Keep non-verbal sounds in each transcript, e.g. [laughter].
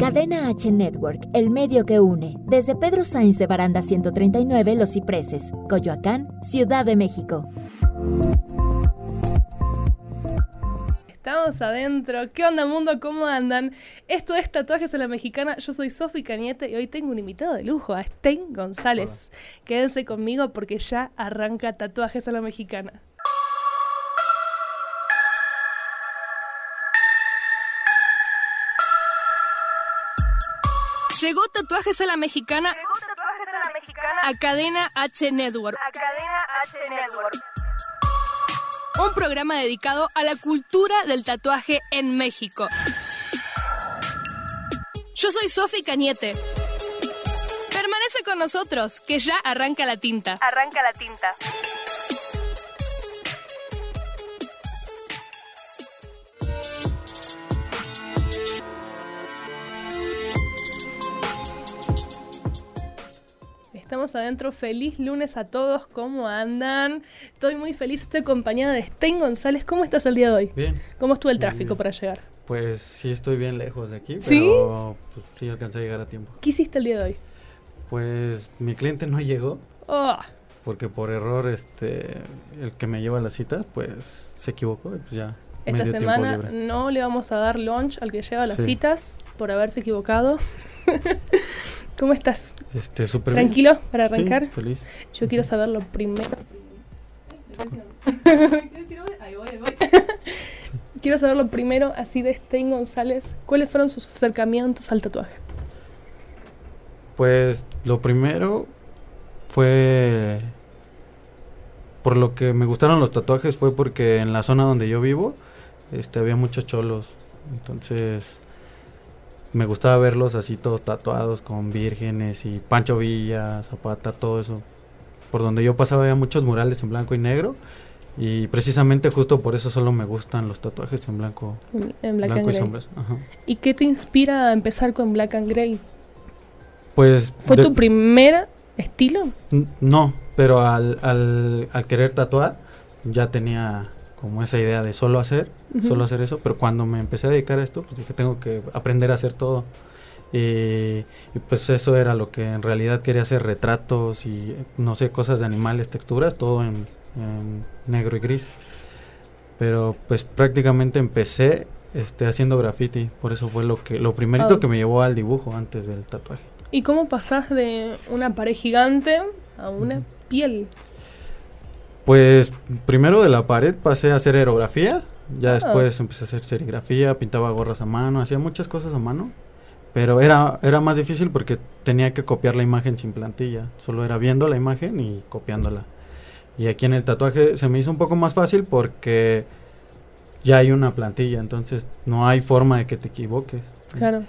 Cadena H Network, el medio que une. Desde Pedro Sainz de Baranda 139, Los Cipreses, Coyoacán, Ciudad de México. Estamos adentro. ¿Qué onda, mundo? ¿Cómo andan? Esto es Tatuajes a la Mexicana. Yo soy Sofi Cañete y hoy tengo un invitado de lujo, a Stein González. Quédense conmigo porque ya arranca Tatuajes a la Mexicana. Llegó Tatuajes a la Mexicana. a Cadena H Network. A Cadena H Network. Un programa dedicado a la cultura del tatuaje en México. Yo soy Sofi Cañete. Permanece con nosotros, que ya arranca la tinta. Arranca la tinta. Estamos adentro. Feliz lunes a todos. ¿Cómo andan? Estoy muy feliz. Estoy acompañada de Stein González. ¿Cómo estás el día de hoy? Bien. ¿Cómo estuvo el tráfico bien. para llegar? Pues sí estoy bien lejos de aquí, ¿Sí? pero pues, sí alcancé a llegar a tiempo. ¿Qué hiciste el día de hoy? Pues mi cliente no llegó Oh, porque por error este el que me lleva a la cita pues se equivocó y pues ya esta semana no le vamos a dar lunch al que lleva las Sí. citas por haberse equivocado. [laughs] ¿Cómo estás? Este súper bien. ¿Tranquilo para Sí, arrancar? feliz. Yo quiero saber lo primero. Ahí voy, ahí voy. Quiero saber lo primero, así de Stein González. ¿Cuáles fueron sus acercamientos al tatuaje? Pues lo primero fue por lo que me gustaron los tatuajes fue porque en la zona donde yo vivo este había muchos cholos. Entonces me gustaba verlos así todos tatuados con vírgenes y Pancho Villa, Zapata, todo eso. Por donde yo pasaba había muchos murales en blanco y negro y precisamente justo por eso solo me gustan los tatuajes en blanco, En, Black blanco and y sombras. Ajá. ¿Y qué te inspira a empezar con Black and Grey? Pues ¿Fue de- tu primer estilo? No, pero al, al, al querer tatuar ya tenía como esa idea de solo hacer, Ujú. solo hacer eso, pero cuando me empecé a dedicar a esto, pues dije, tengo que aprender a hacer todo. Y, y pues eso era lo que en realidad quería hacer, retratos y no sé, cosas de animales, texturas, todo en, en negro y gris. Pero pues prácticamente empecé este, haciendo graffiti, por eso fue lo que lo primerito Ah. que me llevó al dibujo antes del tatuaje. ¿Y cómo pasás de una pared gigante a una Ujú. piel? Pues primero de la pared pasé a hacer aerografía, ya Ah. después empecé a hacer serigrafía, pintaba gorras a mano, hacía muchas cosas a mano, pero era, era más difícil porque tenía que copiar la imagen sin plantilla, solo era viendo la imagen y copiándola. Y aquí en el tatuaje se me hizo un poco más fácil porque ya hay una plantilla, entonces no hay forma de que te equivoques. Claro.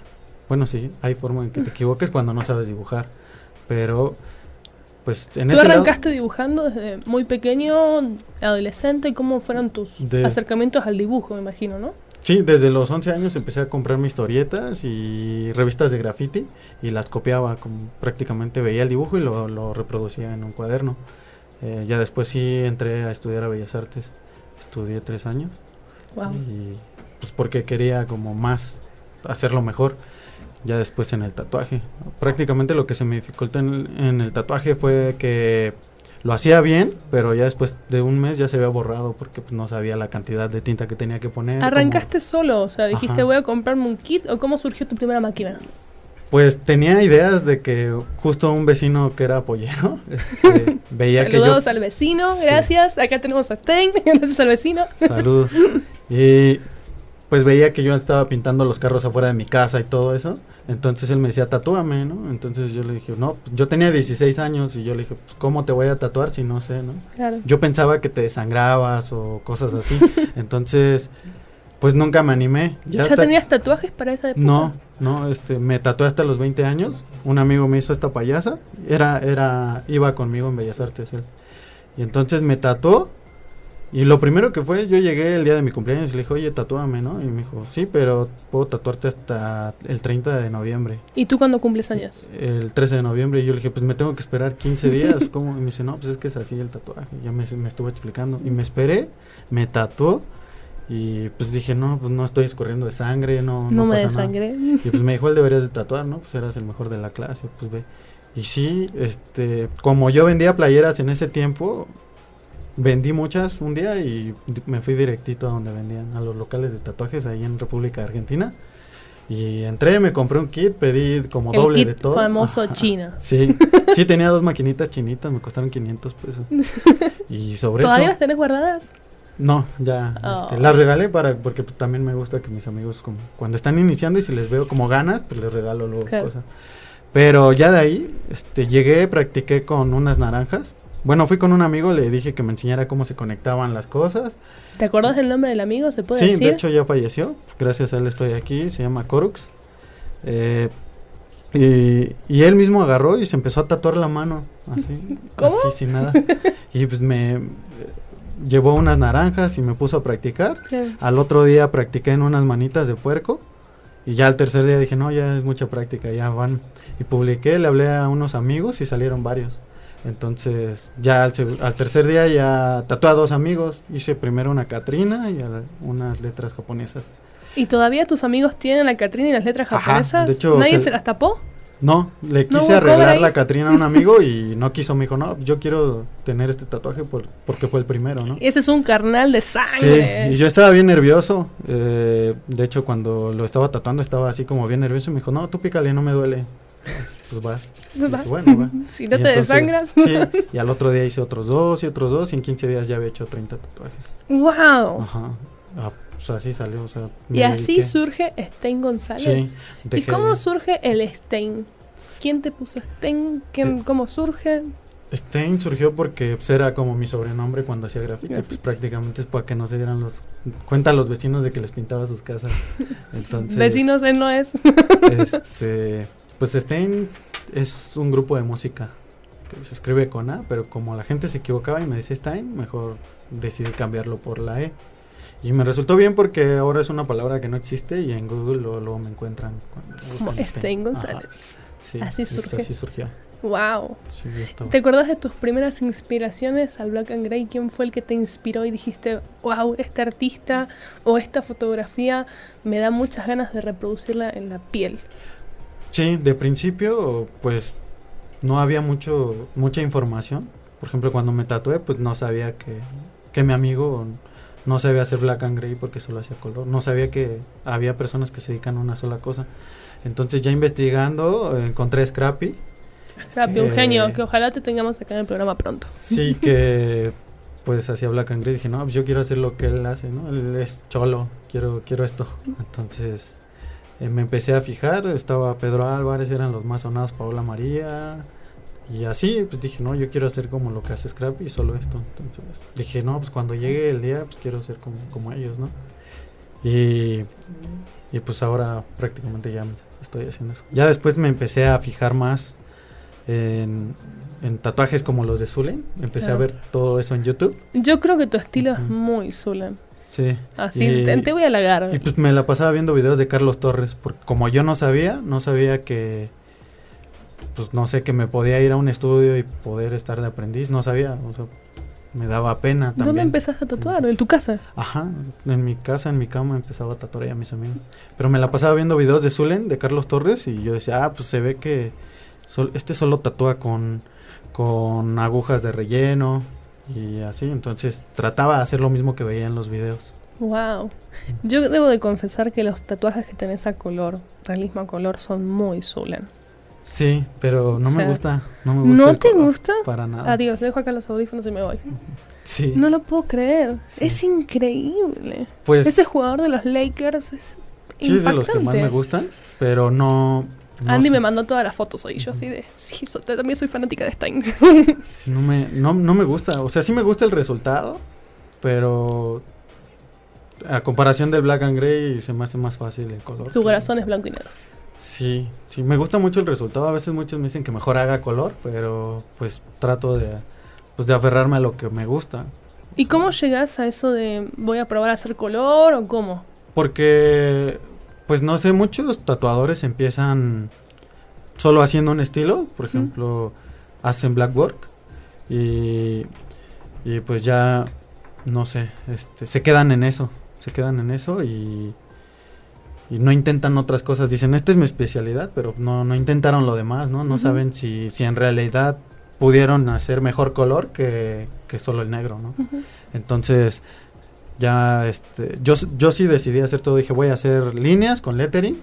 Bueno, sí, hay forma en que te [laughs] equivoques cuando no sabes dibujar, pero pues en ¿Tú ese lado- arrancaste dibujando desde muy pequeño, adolescente? ¿Cómo fueron tus De- acercamientos al dibujo, me imagino, no? Sí, desde los 11 años empecé a comprar historietas y revistas de graffiti y las copiaba, como prácticamente veía el dibujo y lo, lo reproducía en un cuaderno. Eh, ya después sí entré a estudiar a Bellas Artes, estudié tres años Wow. y pues porque quería como más hacerlo mejor. Ya después en el tatuaje. Prácticamente lo que se me dificultó en el, en el tatuaje fue que lo hacía bien, pero ya después de un mes ya se había borrado porque pues, no sabía la cantidad de tinta que tenía que poner. ¿Arrancaste solo? O sea, dijiste Ajá. voy a comprarme un kit o cómo surgió tu primera máquina? Pues tenía ideas de que justo un vecino que era pollero [laughs] este, [laughs] veía que yo... Saludos al vecino, Sí. gracias. Acá tenemos a Stein, [laughs] gracias al vecino. Saludos. Y pues veía que yo estaba pintando los carros afuera de mi casa y todo eso. Entonces él me decía, tatúame, ¿no? Entonces yo le dije, no, yo tenía 16 años y yo le dije, pues ¿cómo te voy a tatuar si no sé, ¿no? Claro. Yo pensaba que te desangrabas o cosas así. [laughs] Entonces, pues nunca me animé. ¿Ya, ta- tenías tatuajes para esa época? No, no, este, me tatué hasta los 20 años. Un amigo me hizo esta payasa. Era, era, iba conmigo en Bellas Artes él. Y entonces me tatuó. Y lo primero que fue, yo llegué el día de mi cumpleaños y le dije, oye, tatúame, ¿no? Y me dijo, sí, pero puedo tatuarte hasta el 30 de noviembre. ¿Y tú cuándo cumples años? El 13 de noviembre. Y yo le dije, pues me tengo que esperar 15 días. [laughs] ¿Cómo? Y me dice, no, pues es que es así el tatuaje. Ya me, me estuvo explicando. Y me esperé, me tatuó. Y pues dije, no, pues no estoy escurriendo de sangre, no, No, no me pasa nada. desangré. Y pues me dijo, él deberías de tatuar, ¿no? Pues eras el mejor de la clase, pues ve. Y sí, este, como yo vendía playeras en ese tiempo, vendí muchas un día y me fui directito a donde vendían, a los locales de tatuajes ahí en República Argentina. Y entré, me compré un kit, pedí como El doble kit de todo. famoso Ajá. China. Sí, sí, tenía dos maquinitas chinitas, me costaron 500 pesos. [laughs] Y sobre ¿Todavía las eso... tenés guardadas? No, ya, Oh. este, las regalé para, porque pues, también me gusta que mis amigos, como, cuando están iniciando y si les veo como ganas, pues les regalo luego cosas. Pero ya de ahí, este, llegué, practiqué con unas naranjas. Bueno, fui con un amigo, le dije que me enseñara cómo se conectaban las cosas. ¿Te acordás del nombre del amigo? ¿Se puede Sí, decir? de hecho ya falleció. Gracias a él estoy aquí. Se llama Corux. Eh, y, y él mismo agarró y se empezó a tatuar la mano. Así. [laughs] ¿Cómo? Así, sin nada. Y pues me eh, llevó unas naranjas y me puso a practicar. Al otro día practiqué en unas manitas de puerco. Y ya al tercer día dije, no, ya es mucha práctica, ya van. Y publiqué, le hablé a unos amigos y salieron varios. Entonces, ya al, tercer día ya tatué a dos amigos. Hice primero una Catrina y unas letras japonesas. ¿Y todavía tus amigos tienen la Catrina y las letras Ajá, japonesas? de hecho, ¿Nadie se- se las tapó? No, le No quise hubo arreglar la. Catrina a un amigo y [laughs] no quiso. Me dijo, no, yo quiero tener este tatuaje por- porque fue el primero, ¿no? Ese es un carnal de Sí, sangre. y yo estaba bien nervioso. eh, de hecho, cuando lo estaba tatuando, estaba así como bien nervioso. Y me dijo, no, tú pícale, no me duele. Pues vas. Va. dije, bueno, va. [laughs] si no Y te entonces, desangras. Sí, [laughs] y al otro día hice otros dos y otros dos. Y en 15 días ya había hecho 30 tatuajes. ¡Wow! Ajá. Ah, pues así salió. O sea, Y así dediqué. surge Stein González. Sí, ¿Y cómo surge el Stein? ¿Quién te puso Stein? ¿Quién, Eh, ¿Cómo surge? Stein surgió porque pues, era como mi sobrenombre cuando hacía graffiti. Pues prácticamente es para que no se dieran los. Cuenta a los vecinos de que les pintaba sus casas. [laughs] Entonces. Vecinos, él no es. este. Pues Stein es un grupo de música que se escribe con A, pero como la gente se equivocaba y me decía Stein, mejor decidí cambiarlo por la E. Y me resultó bien porque ahora es una palabra que no existe y en Google luego, luego me encuentran Como Stein González. Sí, Así pues surge. así surgió. ¡Wow! Sí, ¿Te acuerdas de tus primeras inspiraciones al Black and Grey? ¿Quién fue el que te inspiró y dijiste, wow, este artista o esta fotografía me da muchas ganas de reproducirla en la piel? Sí, de principio, pues no había mucho mucha información. Por ejemplo, cuando me tatué, pues no sabía que, que mi amigo no sabía hacer black and gray porque solo hacía color. No sabía que había personas que se dedican a una sola cosa. Entonces, ya investigando, encontré Scrappy. Scrappy, un Eh, genio, que ojalá te tengamos acá en el programa pronto. Sí, que [laughs] pues hacía black and gray. Dije, no, pues yo quiero hacer lo que él hace, ¿no? Él es cholo, quiero, quiero esto. Entonces, eh, me empecé a fijar. Estaba Pedro Álvarez, eran los más sonados, Paola María. Y así, pues dije, no, yo quiero hacer como lo que hace Scrappy, solo esto. Entonces, dije, no, pues cuando llegue el día, pues quiero ser como, como ellos, ¿no? Y, y pues ahora prácticamente ya estoy haciendo eso. Ya después me empecé a fijar más en, en tatuajes como los de Zulen. Empecé Claro. a ver todo eso en YouTube. Yo creo que tu estilo es muy Zulan. Sí. Así, Y- te, te voy a halagar. Y pues me la pasaba viendo videos de Carlos Torres, porque como yo no sabía, no sabía que, pues no sé, que me podía ir a un estudio y poder estar de aprendiz, no sabía, o sea, me daba pena también. ¿Dónde empezaste a tatuar? ¿En tu casa? Ajá, en mi casa, en mi cama empezaba a tatuar a mis amigos. Pero me la pasaba viendo videos de Zulen, de Carlos Torres, y yo decía, ah, pues se ve que sol- este solo tatúa con, con agujas de relleno y así, entonces trataba de hacer lo mismo que veía en los videos. Wow. Yo debo de confesar que los tatuajes que tenés a color, realismo a color, son muy Zulan. Sí, pero no O me gusta, no me gusta. ¿No te gusta? Para nada. Adiós, dejo acá los audífonos y me voy. [laughs] Sí, No lo puedo creer. Sí. Es increíble. pues Ese jugador de los Lakers es sí es de los que más impactante. me gustan, pero no... no Andy sé, me mandó todas las fotos hoy. Yo así de, sí, so- también soy fanática de Stein. [laughs] sí, no, me, no, no me gusta, o sea, sí me gusta el resultado, pero a comparación del Black and Grey se me hace más fácil el color. Su corazón es blanco y negro. Sí, sí, me gusta mucho el resultado. A veces muchos me dicen que mejor haga color, pero pues trato de, pues, de aferrarme a lo que me gusta. ¿Y cómo llegas a eso de voy a probar a hacer color o cómo? Porque, pues no sé, muchos tatuadores empiezan solo haciendo un estilo. Por ejemplo, hacen black work y, y pues ya, no sé, este, se quedan en eso. se quedan en eso y, y no intentan otras cosas. Dicen, esta es mi especialidad, pero no, no intentaron lo demás, ¿no? No saben si, si en realidad pudieron hacer mejor color que, que solo el negro, ¿no? Entonces, ya, este, yo, yo sí decidí hacer todo, dije, voy a hacer líneas con lettering.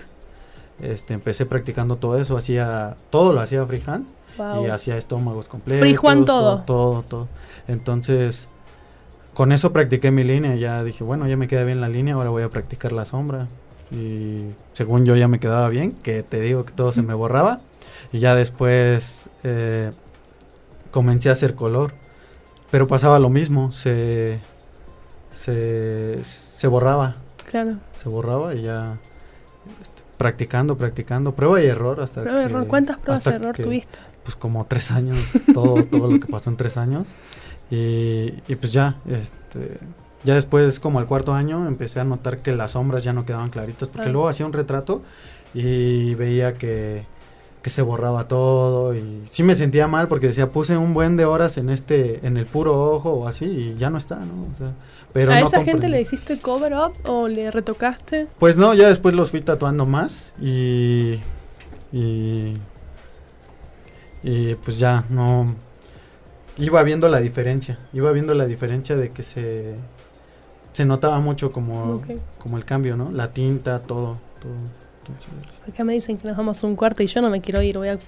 Este, empecé practicando todo eso, hacía, todo lo hacía freehand Wow. y hacía estómagos completos. Freehand todo. Todo, todo. Entonces, con eso practiqué mi línea, ya dije, bueno, ya me queda bien la línea, ahora voy a practicar la sombra. Y según yo ya me quedaba bien, que te digo que todo se me borraba. Y ya después eh, comencé a hacer color. Pero pasaba lo mismo, se, se, se borraba, Claro. se borraba y ya este, practicando, practicando, prueba y error hasta Prueba y error. ¿Cuántas pruebas de error que- tuviste? Pues como tres años, todo, todo lo que pasó en tres años. Y, y pues ya, este, ya después como al cuarto año empecé a notar que las sombras ya no quedaban claritas, porque luego hacía un retrato y veía que, que se borraba todo y sí me sentía mal porque decía puse un buen de horas en este, en el puro ojo o así y ya no está, ¿no? O sea, pero ¿A no esa gente le hiciste cover up o le retocaste? Pues no, ya después los fui tatuando más y. Y. Y pues ya no. Iba viendo la diferencia. Iba viendo la diferencia de que se. Se notaba mucho como, como el cambio, ¿no? La tinta, todo. todo. Acá me dicen que nos vamos a un cuarto y yo no me quiero ir. Voy a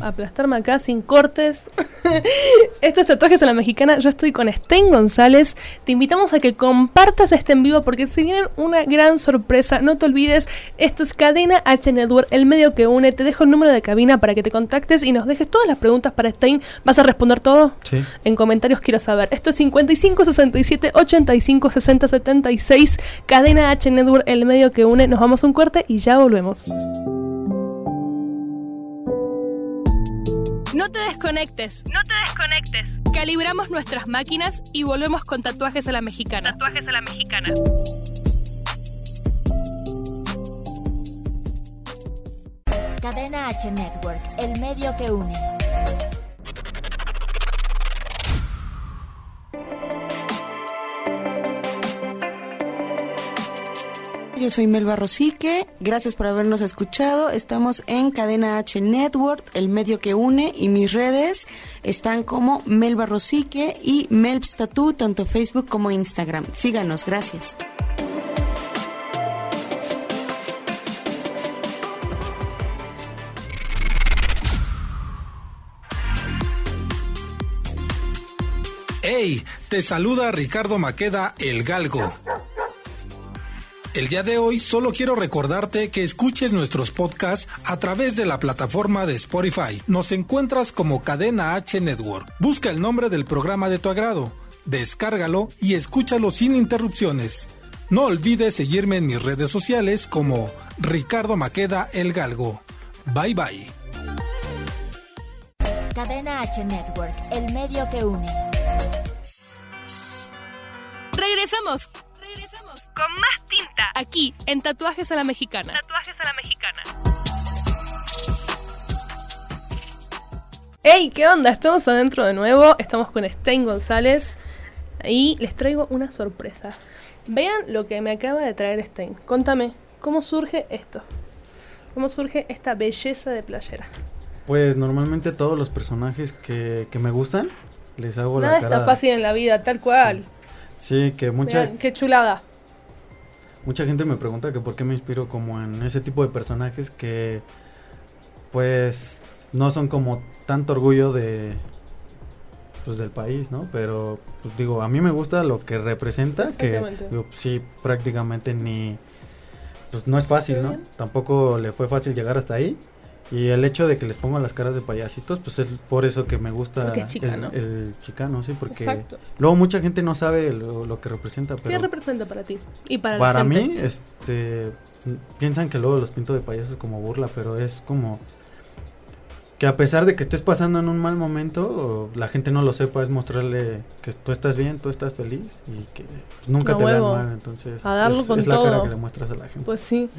aplastarme acá sin cortes. [laughs] Estos tatuajes a la mexicana. Yo estoy con Sten González. Te invitamos a que compartas este en vivo porque se viene una gran sorpresa. No te olvides, esto es Cadena H Network, el medio que une. Te dejo el número de cabina para que te contactes y nos dejes todas las preguntas para Stein. ¿Vas a responder todo? sí. En comentarios quiero saber. Esto es 55 67 85 60 76. Cadena H Network, el medio que une. Nos vamos a un corte y ya volvemos. No te desconectes. No te desconectes. Calibramos nuestras máquinas y volvemos con tatuajes a la mexicana. Tatuajes a la mexicana. Cadena H Network, el medio que une. Yo soy Melba Rosique, gracias por habernos escuchado. Estamos en Cadena H Network, el medio que une, y mis redes están como Melba Rosique y Melbs Tattoo, tanto Facebook como Instagram. Síganos, gracias. ¡Hey! Te saluda Ricardo Maqueda, el Galgo. El día de hoy solo quiero recordarte que escuches nuestros podcasts a través de la plataforma de Spotify. Nos encuentras como Cadena H Network. Busca el nombre del programa de tu agrado, descárgalo y escúchalo sin interrupciones. No olvides seguirme en mis redes sociales como Ricardo Maqueda el Galgo. Bye bye. Cadena H Network, el medio que une. Regresamos. Con más tinta. Aquí, en Tatuajes a la Mexicana. Tatuajes a la mexicana. ¡Hey! ¿Qué onda? Estamos adentro de nuevo. Estamos con Stein González. Y les traigo una sorpresa. Vean lo que me acaba de traer Stein. Contame, ¿cómo surge esto? ¿Cómo surge esta belleza de playera? Pues normalmente todos los personajes que, que me gustan, les hago Nada la cara. está fácil en la vida, tal cual. Sí, que mucha, Vean, qué chulada. Mucha gente me pregunta que por qué me inspiro como en ese tipo de personajes que pues no son como tanto orgullo de pues del país, ¿no? Pero pues digo, a mí me gusta lo que representa que digo, pues, sí prácticamente ni pues no es fácil, ¿no? Tampoco le fue fácil llegar hasta ahí. Y el hecho de que les pongo las caras de payasitos, pues es por eso que me gusta el, ¿no? el chicano, sí, porque Exacto. luego mucha gente no sabe lo, lo que representa, ¿Qué pero representa para ti? Y para, la para gente? mí, este, piensan que luego los pinto de payasos como burla, pero es como que a pesar de que estés pasando en un mal momento, la gente no lo sepa, es mostrarle que tú estás bien, tú estás feliz y que pues, nunca te vean mal, entonces A darlo es, con es la cara que le muestras a la gente. Pues sí.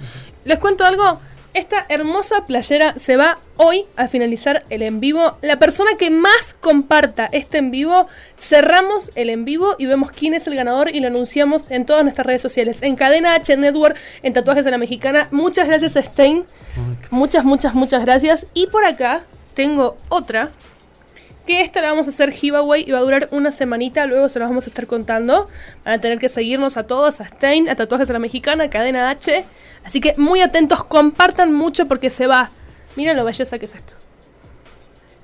Les cuento algo. Esta hermosa playera se va hoy a finalizar el en vivo. La persona que más comparta este en vivo, cerramos el en vivo y vemos quién es el ganador y lo anunciamos en todas nuestras redes sociales. En Cadena H Network, en Tatuajes de la Mexicana. Muchas gracias, Stein. Muchas, muchas, muchas gracias. Y por acá tengo otra que esta la vamos a hacer giveaway y va a durar una semanita, luego se los vamos a estar contando. Van a tener que seguirnos a todos, a Stein, a Tatuajes a la Mexicana, a Cadena H. Así que muy atentos, compartan mucho porque se va. Miren lo belleza que es esto.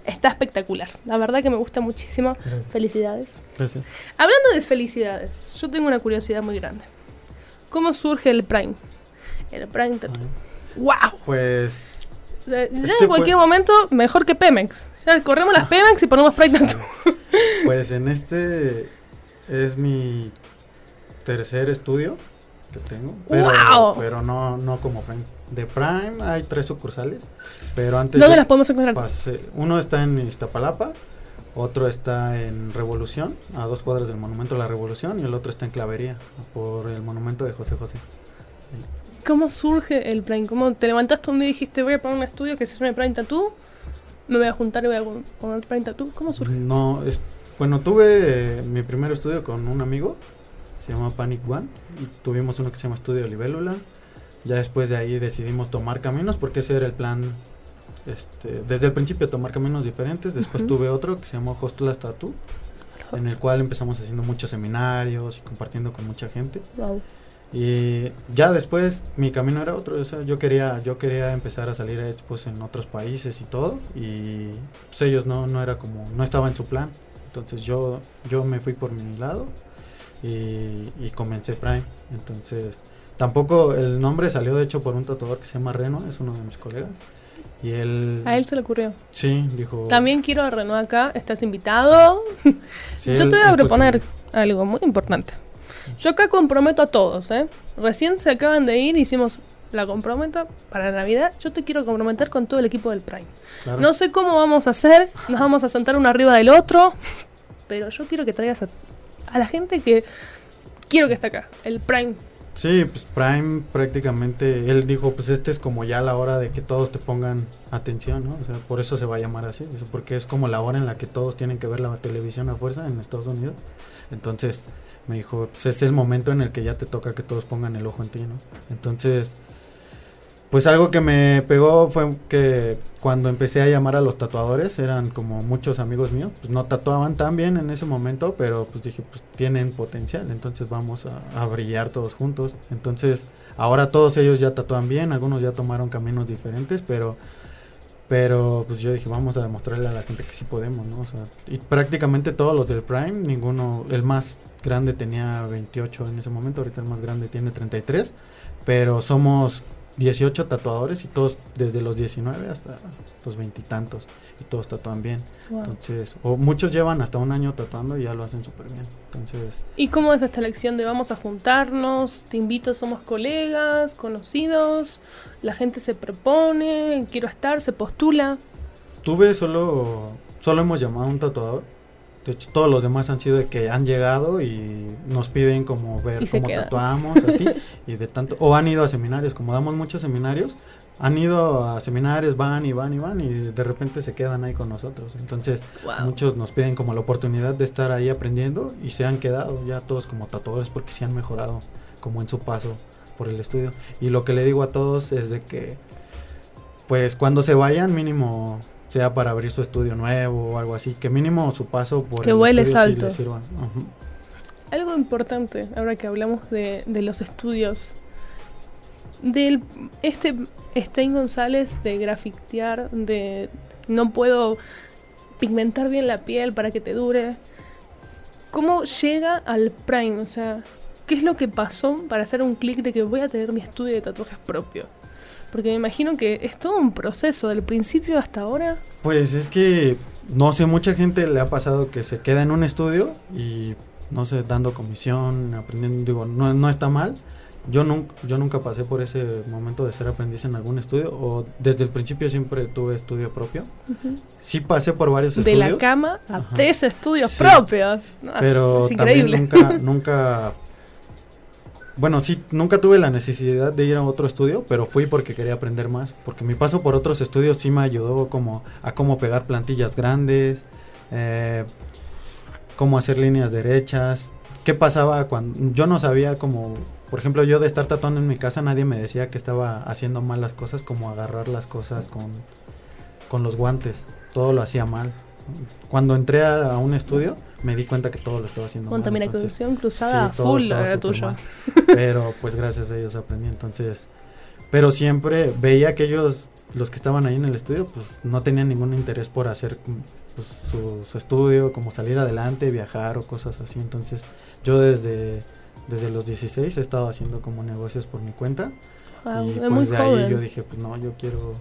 Está espectacular. La verdad que me gusta muchísimo. Felicidades. Gracias. Hablando de felicidades, yo tengo una curiosidad muy grande. ¿Cómo surge el Prime? El Prime Tattoo. ¡Wow! Pues Ya Este en cualquier momento, mejor que Pemex. Corremos las Pemex y ponemos Prime Tattoo. [laughs] Pues en este es mi tercer estudio que tengo. Pero, ¡Guau! pero no, no como Prime. De Prime hay tres sucursales. Pero antes ¿Dónde las podemos encontrar? pasé- uno está en Iztapalapa, otro está en Revolución, a dos cuadras del Monumento de la Revolución, y el otro está en Clavería, por el monumento de José José. ¿Cómo surge el Prime? ¿Cómo te levantaste un día y dijiste voy a poner un estudio que se llame Prime Tattoo? Me voy a juntar y voy a pon- poner Prime Tattoo. ¿Cómo surge? No, es, bueno, tuve eh, mi primer estudio con un amigo, se llama Panic One, y tuvimos uno que se llama Estudio Libélula. Ya después de ahí decidimos tomar caminos, porque ese era el plan, este, desde el principio tomar caminos diferentes. Después tuve otro que se llamó Hostel Tattoo, en el cual empezamos haciendo muchos seminarios y compartiendo con mucha gente. Wow. Y ya después mi camino era otro, o sea, yo quería, yo quería empezar a salir a expos en otros países y todo, y pues ellos no, no era como, no estaba en su plan. Entonces yo, yo me fui por mi lado y, y comencé Prime. Entonces tampoco el nombre salió de hecho por un tatuador que se llama Reno, es uno de mis colegas. Y él, A él se le ocurrió. sí, dijo... También quiero a Renault acá, estás invitado. sí, [laughs] Yo te voy a proponer algo muy importante. Yo acá comprometo a todos, ¿eh? Recién se acaban de ir, hicimos la comprometo para Navidad. Yo te quiero comprometer con todo el equipo del Prime. claro. No sé cómo vamos a hacer, nos vamos a sentar uno arriba del otro, pero yo quiero que traigas a, a la gente que quiero que esté acá, el Prime. Sí, pues Prime prácticamente, él dijo, pues este es como ya la hora de que todos te pongan atención, ¿no? O sea, por eso se va a llamar así, porque es como la hora en la que todos tienen que ver la televisión a fuerza en Estados Unidos. Entonces me dijo, pues es el momento en el que ya te toca que todos pongan el ojo en ti, ¿no? Entonces, pues algo que me pegó fue que cuando empecé a llamar a los tatuadores, eran como muchos amigos míos, pues no tatuaban tan bien en ese momento, pero pues dije, pues tienen potencial, entonces vamos a, brillar todos juntos. Entonces, ahora todos ellos ya tatúan bien, algunos ya tomaron caminos diferentes, pero pero pues yo dije, vamos a demostrarle a la gente que sí podemos, ¿no? O sea, y prácticamente todos los del Prime, ninguno, el más grande tenía 28 en ese momento, ahorita el más grande tiene 33, pero somos 18 tatuadores y todos desde los 19 hasta los veintitantos y, todos tatúan bien. Wow. Entonces, o muchos llevan hasta un año tatuando y ya lo hacen súper bien. Entonces, ¿Y cómo es esta elección de vamos a juntarnos? Te invito, somos colegas, conocidos, la gente se propone, quiero estar, se postula. tuve solo, solo hemos llamado a un tatuador. De hecho, todos los demás han sido de que han llegado y nos piden como ver cómo quedan. tatuamos, así, [laughs] y de tanto, o han ido a seminarios, como damos muchos seminarios, han ido a seminarios, van y van y van, y de repente se quedan ahí con nosotros. Entonces, Wow. muchos nos piden como la oportunidad de estar ahí aprendiendo y se han quedado ya todos como tatuadores porque se han mejorado como en su paso por el estudio. Y lo que le digo a todos es de que, pues cuando se vayan, mínimo sea para abrir su estudio nuevo o algo así, que mínimo su paso por Que el vueles estudio sí alto. sirva. Algo importante, ahora que hablamos de, de los estudios, del este Stein González de grafitear, de no puedo pigmentar bien la piel para que te dure. ¿Cómo llega al Prime? O sea, ¿qué es lo que pasó para hacer un clic de que voy a tener mi estudio de tatuajes propio? Porque me imagino que es todo un proceso, del principio hasta ahora. Pues es que, no sé, mucha gente le ha pasado que se queda en un estudio y, no sé, dando comisión, aprendiendo, digo, no, no está mal. Yo, nunca yo nunca pasé por ese momento de ser aprendiz en algún estudio, o desde el principio siempre tuve estudio propio. Sí pasé por varios De estudios. la cama a tres estudios Sí. propios. No, pero es también increíble. nunca, [laughs] nunca bueno, sí, nunca tuve la necesidad de ir a otro estudio, pero fui porque quería aprender más. Porque mi paso por otros estudios sí me ayudó como a cómo pegar plantillas grandes, eh, cómo hacer líneas derechas. ¿Qué pasaba cuando yo no sabía como, por ejemplo, yo de estar tatuando en mi casa nadie me decía que estaba haciendo mal las cosas, como agarrar las cosas con, con los guantes. Todo lo hacía mal. Cuando entré a, a un estudio me di cuenta que todo lo estaba haciendo Contaminación cruzada Sí, full era súper tuyo. Pero pues gracias a ellos aprendí. Entonces, pero siempre veía que ellos, los que estaban ahí en el estudio, pues no tenían ningún interés por hacer pues, su, su estudio, como salir adelante, viajar o cosas así. Entonces, yo desde, desde los 16 he estado haciendo como negocios por mi cuenta. Wow, y es pues de ahí joven. yo dije, pues no, yo quiero,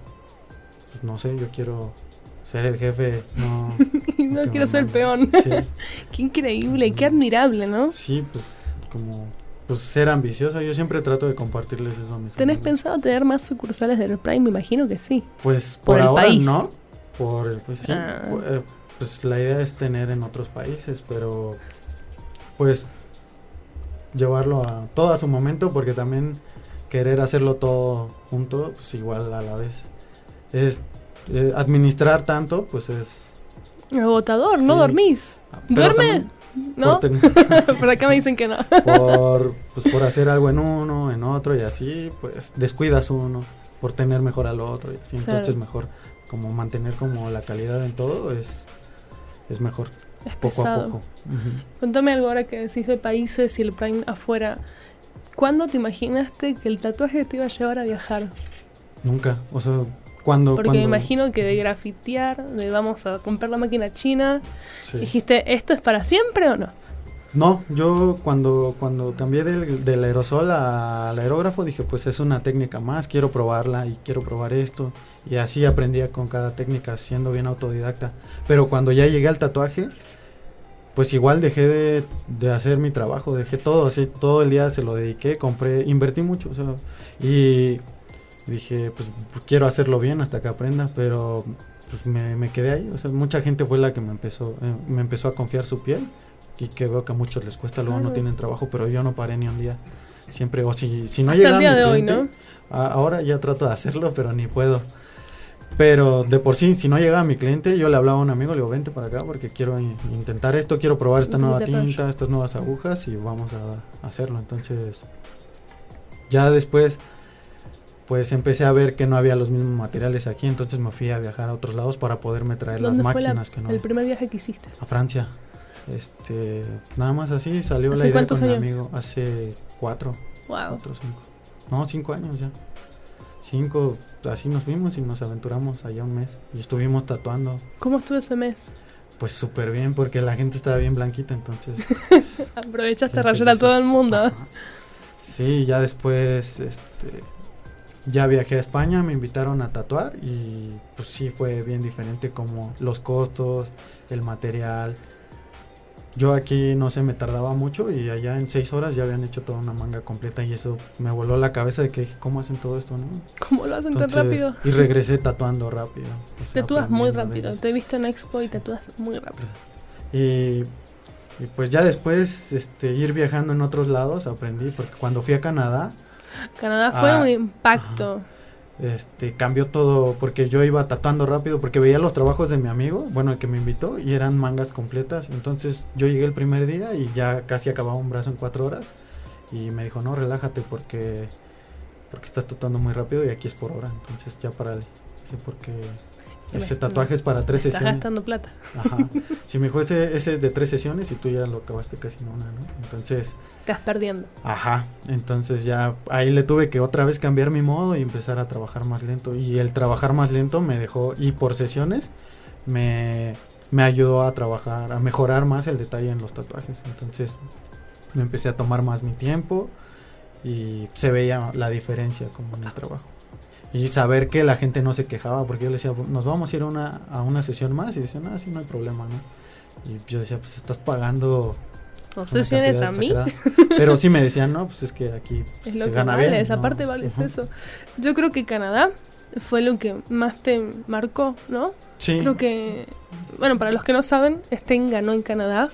pues no sé, yo quiero ser el jefe, no... [laughs] no quiero ser el peón. Sí. [laughs] Qué increíble, qué admirable, ¿no? Sí, pues como pues ser ambicioso, yo siempre trato de compartirles eso a mis ¿Tenés amigos. pensado tener más sucursales del Prime? Me imagino que sí. Pues por por, el ahora país? no, por el pues sí, Ah. eh, pues la idea es tener en otros países, pero pues llevarlo a todo a su momento porque también querer hacerlo todo junto, pues igual a la vez es eh, administrar tanto, pues es Agotador, no dormís. pero ¿Duerme? ¿No? [laughs] por acá me dicen que no. por, pues, por hacer algo en uno, en otro y así, pues descuidas uno por tener mejor al otro y así. Entonces Claro. mejor como mantener como la calidad en todo es, es mejor, Es poco pesado. a poco. Ujú. Contame algo ahora que decís de países y el Prime afuera. ¿Cuándo te imaginaste que el tatuaje te iba a llevar a viajar? Nunca, o sea, cuando... Porque me imagino que de grafitear, de vamos a comprar la máquina china, sí. dijiste, ¿esto es para siempre o no? No, yo cuando, cuando cambié del, del aerosol a- al aerógrafo dije, pues es una técnica más, quiero probarla y quiero probar esto. Y así aprendía con cada técnica, siendo bien autodidacta. Pero cuando ya llegué al tatuaje, pues igual dejé de, de hacer mi trabajo, dejé todo, así todo el día se lo dediqué, compré, invertí mucho. o sea, y dije, pues quiero hacerlo bien hasta que aprenda, pero pues me, me quedé ahí. O sea, mucha gente fue la que me empezó, eh, me empezó a confiar su piel y que veo que a muchos les cuesta, luego Claro. no tienen trabajo, pero yo no paré ni un día. Siempre, o si, si no Hasta el llegaba día mi de hoy, cliente, a- ahora ya trato de hacerlo, pero ni puedo. Pero de por sí, si no llegaba mi cliente, yo le hablaba a un amigo, le digo, vente para acá porque quiero in- intentar esto, quiero probar esta nueva tinta, estas nuevas agujas y vamos a, a hacerlo. Entonces, ya después, pues empecé a ver que no había los mismos materiales aquí, entonces me fui a viajar a otros lados para poderme traer las ¿Dónde fue la- máquinas que no el primer viaje que hiciste? a Francia. Este, nada más así salió ¿Hace la idea con mi amigo hace cuatro, Wow. cuatro, cinco. No, cinco años ya. Cinco, así nos fuimos y nos aventuramos allá un mes y estuvimos tatuando. ¿Cómo estuvo ese mes? Pues súper bien porque la gente estaba bien blanquita, entonces. [laughs] pues, Aprovechaste a rayar a todo el mundo. Ajá. Sí, ya después, este, ya viajé a España, me invitaron a tatuar y pues sí fue bien diferente como los costos, el material. Yo aquí no sé, me tardaba mucho y allá en seis horas ya habían hecho toda una manga completa y eso me voló la cabeza de que dije, ¿cómo hacen todo esto, no? ¿Cómo lo hacen tan Entonces, rápido? Y regresé tatuando rápido. sea, Tatúas muy rápido. Te he visto en Expo y tatúas muy rápido. Y, y pues ya después este, ir viajando en otros lados aprendí, porque cuando fui a Canadá, Canadá fue Ah, un impacto. este, cambió todo, porque yo iba tatuando rápido, porque veía los trabajos de mi amigo, bueno, el que me invitó, y eran mangas completas. Entonces yo llegué el primer día y ya casi acababa un brazo en cuatro horas. Y me dijo, no, relájate porque, porque estás tatuando muy rápido y aquí es por hora. Entonces ya para Dice, porque ese tatuaje es para tres Estás sesiones. gastando plata. Ajá. Si me dijo, ese, ese es de tres sesiones y tú ya lo acabaste casi en una, ¿no? Entonces, Estás perdiendo. ajá. Entonces ya ahí le tuve que otra vez cambiar mi modo y empezar a trabajar más lento. Y el trabajar más lento me dejó, y por sesiones, me, me ayudó a trabajar, a mejorar más el detalle en los tatuajes. Entonces me empecé a tomar más mi tiempo y se veía la diferencia como en el trabajo. Y saber que la gente no se quejaba, porque yo le decía, nos vamos a ir a una, a una sesión más, y decían, ah, sí, no hay problema, ¿no? Y yo decía, pues estás pagando. No sé si eres a mí. exagerada". Pero sí me decían, no, pues es que aquí [laughs] Es lo se que gana vale, bien. esa ¿no? parte vale es Ujú. eso. Yo creo que Canadá fue lo que más te marcó, ¿no? Sí, Creo que, bueno, para los que no saben, Sten ganó en Canadá.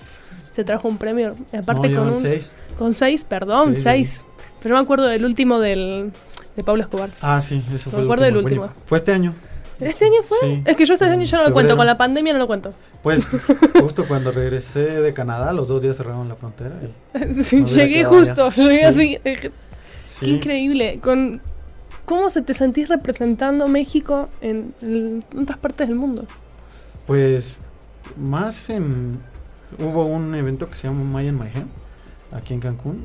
Se trajo un premio, aparte no, con un... seis. Con seis, perdón, Sí, sí, seis. Pero no me acuerdo del último del, de Pablo Escobar. Ah, sí, eso fue el acuerdo del último. Fue este año. ¿Este año fue? Sí. Es que yo este año ya no lo cuento, con la pandemia no lo cuento. Pues [laughs] justo cuando regresé de Canadá, los dos días cerraron la frontera. y- [laughs] Sí, Me llegué justo, llegué Sí. así. Qué increíble. Con, ¿Cómo se te sentís representando México en, en otras partes del mundo? Pues más en... Hubo un evento que se llama Maya en My Hand, aquí en Cancún,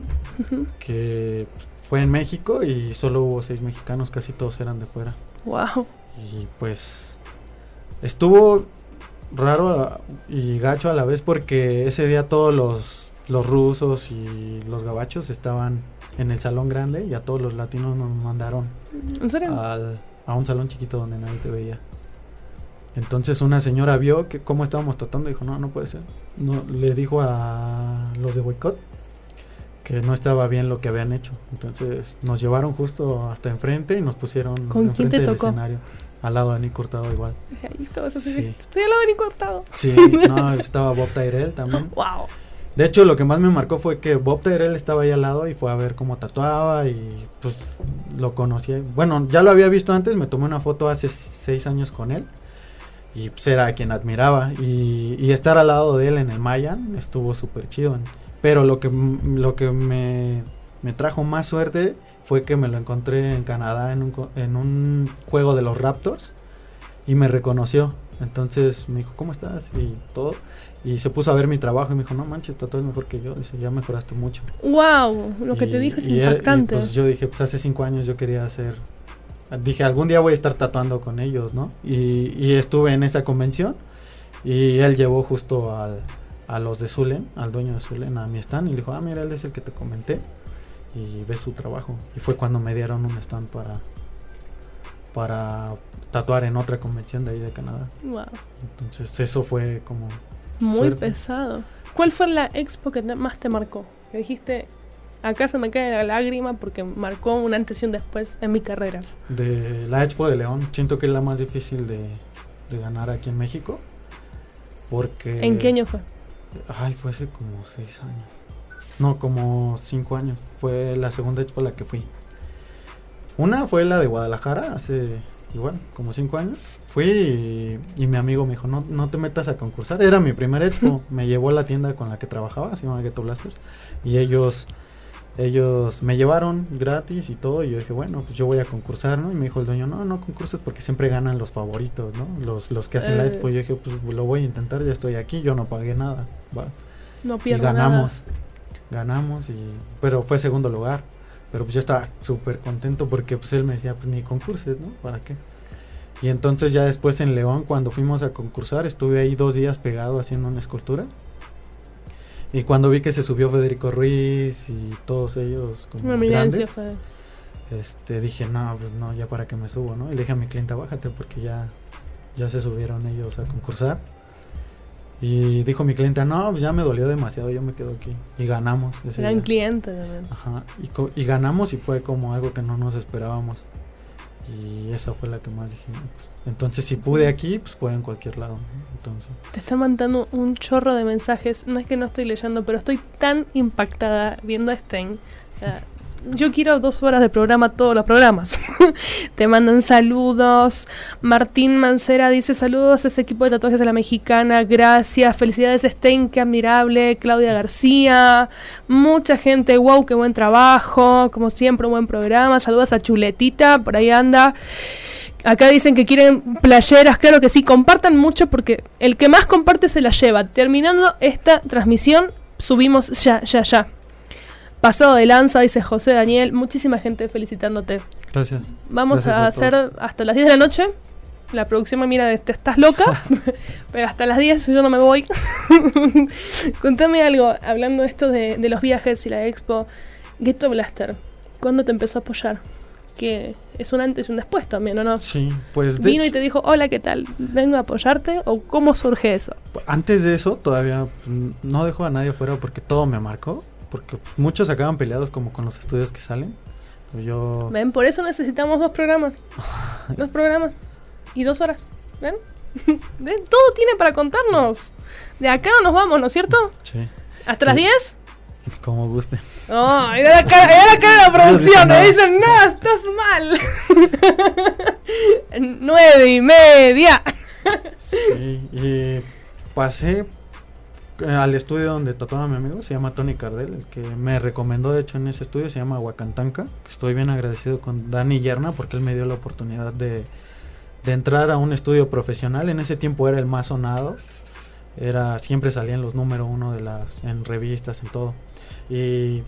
que fue en México y solo hubo seis mexicanos, casi todos eran de fuera. Wow. Y pues estuvo raro y gacho a la vez porque ese día todos los, los rusos y los gabachos estaban en el salón grande y a todos los latinos nos mandaron ¿En serio? al- a un salón chiquito donde nadie te veía. Entonces una señora vio que cómo estábamos tratando y dijo, no, no puede ser. No, le dijo a los de boicot que no estaba bien lo que habían hecho. Entonces nos llevaron justo hasta enfrente y nos pusieron ¿Con quién enfrente te del escenario. Al lado de Nick Hurtado igual. Ahí estabas así. Sí. Estoy al lado de Nico Hurtado. Sí, [laughs] no, estaba Bob Tyrell también. [gasps] Wow. De hecho, lo que más me marcó fue que Bob Tyrell estaba ahí al lado y fue a ver cómo tatuaba y pues lo conocía. Bueno, ya lo había visto antes, me tomé una foto hace seis años con él y pues era a quien admiraba. Y, y estar al lado de él en el Mayan estuvo súper chido. Pero lo que, lo que me, me trajo más suerte fue que me lo encontré en Canadá en un, en un juego de los Raptors y me reconoció. Entonces me dijo, ¿cómo estás? Y todo. Y se puso a ver mi trabajo y me dijo, no manches, tatuas mejor que yo. Dice, ya mejoraste mucho. Wow. Lo que te dijo es y era- y, impactante. pues yo dije, pues hace cinco años yo quería hacer. Dije, algún día voy a estar tatuando con ellos, ¿no? Y, y estuve en esa convención. Y él llevó justo al, a los de Zulen, al dueño de Zulen, a mi stand. Y le dijo, ah, mira, él es el que te comenté. Y ves su trabajo. Y fue cuando me dieron un stand para, para tatuar en otra convención de ahí de Canadá. Wow. Entonces, eso fue como. Muy Fuerte. pesado. ¿Cuál fue la expo que te- más te marcó? Que dijiste, acá se me cae la lágrima porque marcó un antes y un después en mi carrera. De la Expo de León, siento que es la más difícil de, de ganar aquí en México. Porque. ¿En qué año fue? Ay, fue hace como seis años. No, como cinco años. Fue la segunda Expo a la que fui. Una fue la de Guadalajara, hace igual, como cinco años. Fui y, y mi amigo me dijo, no, no te metas a concursar. Era mi primer expo. [laughs] me llevó a la tienda con la que trabajaba, se llama Ghetto Blasters. Y ellos, ellos me llevaron gratis y todo. Y yo dije, bueno, pues yo voy a concursar, ¿no? Y me dijo el dueño, no, no concurses porque siempre ganan los favoritos, ¿no? Los, los que hacen la Eh. expo. Y yo dije, pues lo voy a intentar, ya estoy aquí, yo no pagué nada. Va. No Y pierdo ganamos. Ganamos y pero fue segundo lugar. Pero pues yo estaba súper contento porque pues él me decía, pues ni concurses, ¿no? ¿Para qué? Y entonces ya después en León, cuando fuimos a concursar, estuve ahí dos días pegado haciendo una escultura. Y cuando vi que se subió Federico Ruiz y todos ellos como grandes, fue. este, dije, no, pues no, ya para que me subo, ¿no? Y le dije a mi clienta, bájate porque ya, ya se subieron ellos a concursar. Y dijo mi clienta, no, pues ya me dolió demasiado, yo me quedo aquí. Y ganamos. Gran cliente también. Ajá, y, y ganamos y fue como algo que no nos esperábamos. Y esa fue la que más dije. "No, pues, entonces, si pude aquí, pues puedo en cualquier lado. Entonces, Te está mandando un chorro de mensajes. No es que no estoy leyendo, pero estoy tan impactada viendo a Stein. O sea, yo quiero dos horas de programa, todos los programas. [laughs] Te mandan saludos. Martín Mancera dice saludos a ese equipo de tatuajes de la mexicana. Gracias. Felicidades Stein, qué admirable. Claudia García. Mucha gente. Wow, qué buen trabajo. Como siempre, un buen programa. Saludos a Chuletita. Por ahí anda. Acá dicen que quieren playeras, claro que sí, compartan mucho porque el que más comparte se la lleva. Terminando esta transmisión, subimos ya, ya, ya. Pasado de lanza, dice José Daniel, muchísima gente felicitándote. gracias. Vamos Gracias a, a hacer hasta las 10 de la noche. La producción me mira de "Te estás loca, [laughs] pero hasta las 10 yo no me voy. [laughs] Contame algo, hablando de esto de, de los viajes y la expo. Ghetto Blaster, ¿cuándo te empezó a apoyar? Que es un antes y un después también, ¿o no? Sí, pues de Vino y te dijo, hola, ¿qué tal? ¿Vengo a apoyarte? ¿O cómo surge eso? antes de eso, todavía mm, no dejo a nadie fuera porque todo me marcó. Porque muchos acaban peleados como con los estudios que salen. Yo... ¿Ven? Por eso necesitamos dos programas. [laughs] dos programas. Y dos horas. ¿Ven? [laughs] ¿Ven? Todo tiene para contarnos. De acá no nos vamos, ¿no es cierto? Sí. ¿Hasta las Sí. 10? Como gusten. Oh, mira la cara, la cara de la [laughs] producción. Me dicen no, estás mal. Nueve y media. Sí, y pasé al estudio donde tatuaba mi amigo, se llama Tony Cardell, el que me recomendó de hecho en ese estudio, se llama Huacantanca. Estoy bien agradecido con Dani Yerna porque él me dio la oportunidad de, de entrar a un estudio profesional. En ese tiempo era el más sonado, era siempre salía en los número uno de las en revistas, en todo. Y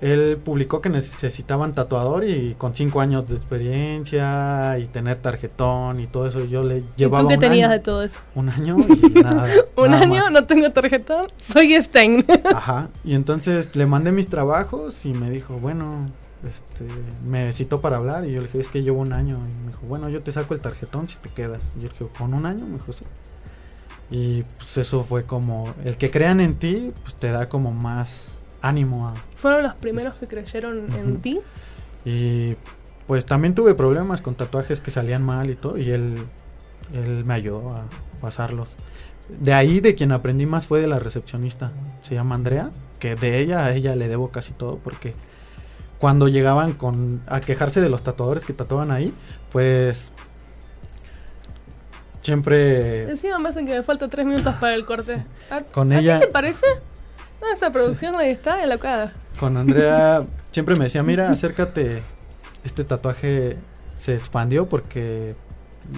él publicó que necesitaban tatuador y con cinco años de experiencia y tener tarjetón y todo eso yo le llevaba ¿Y tú qué un tenías año, de todo eso? un año y nada [laughs] Un nada año, más. no tengo tarjetón, soy Stein. [laughs] Ajá, y entonces le mandé mis trabajos y me dijo, bueno, este, me citó para hablar y yo le dije, es que llevo un año. Y me dijo, bueno, yo te saco el tarjetón si te quedas. Y yo le dije, ¿con un año? Me dijo, sí. Y pues eso fue como, el que crean en ti, pues te da como más ánimo a... Fueron los primeros que creyeron en ti. Y pues también tuve problemas con tatuajes que salían mal y todo, y él, él me ayudó a pasarlos. De ahí de quien aprendí más fue de la recepcionista, se llama Andrea, que de ella a ella le debo casi todo porque cuando llegaban con a quejarse de los tatuadores que tatuaban ahí, pues siempre Encima me hacen que me falta tres minutos para el corte. [laughs] ¿A, Con ¿a ella- ti te parece? No, esta producción ahí está, enlocada. con Andrea siempre me decía, mira, acércate, este tatuaje se expandió porque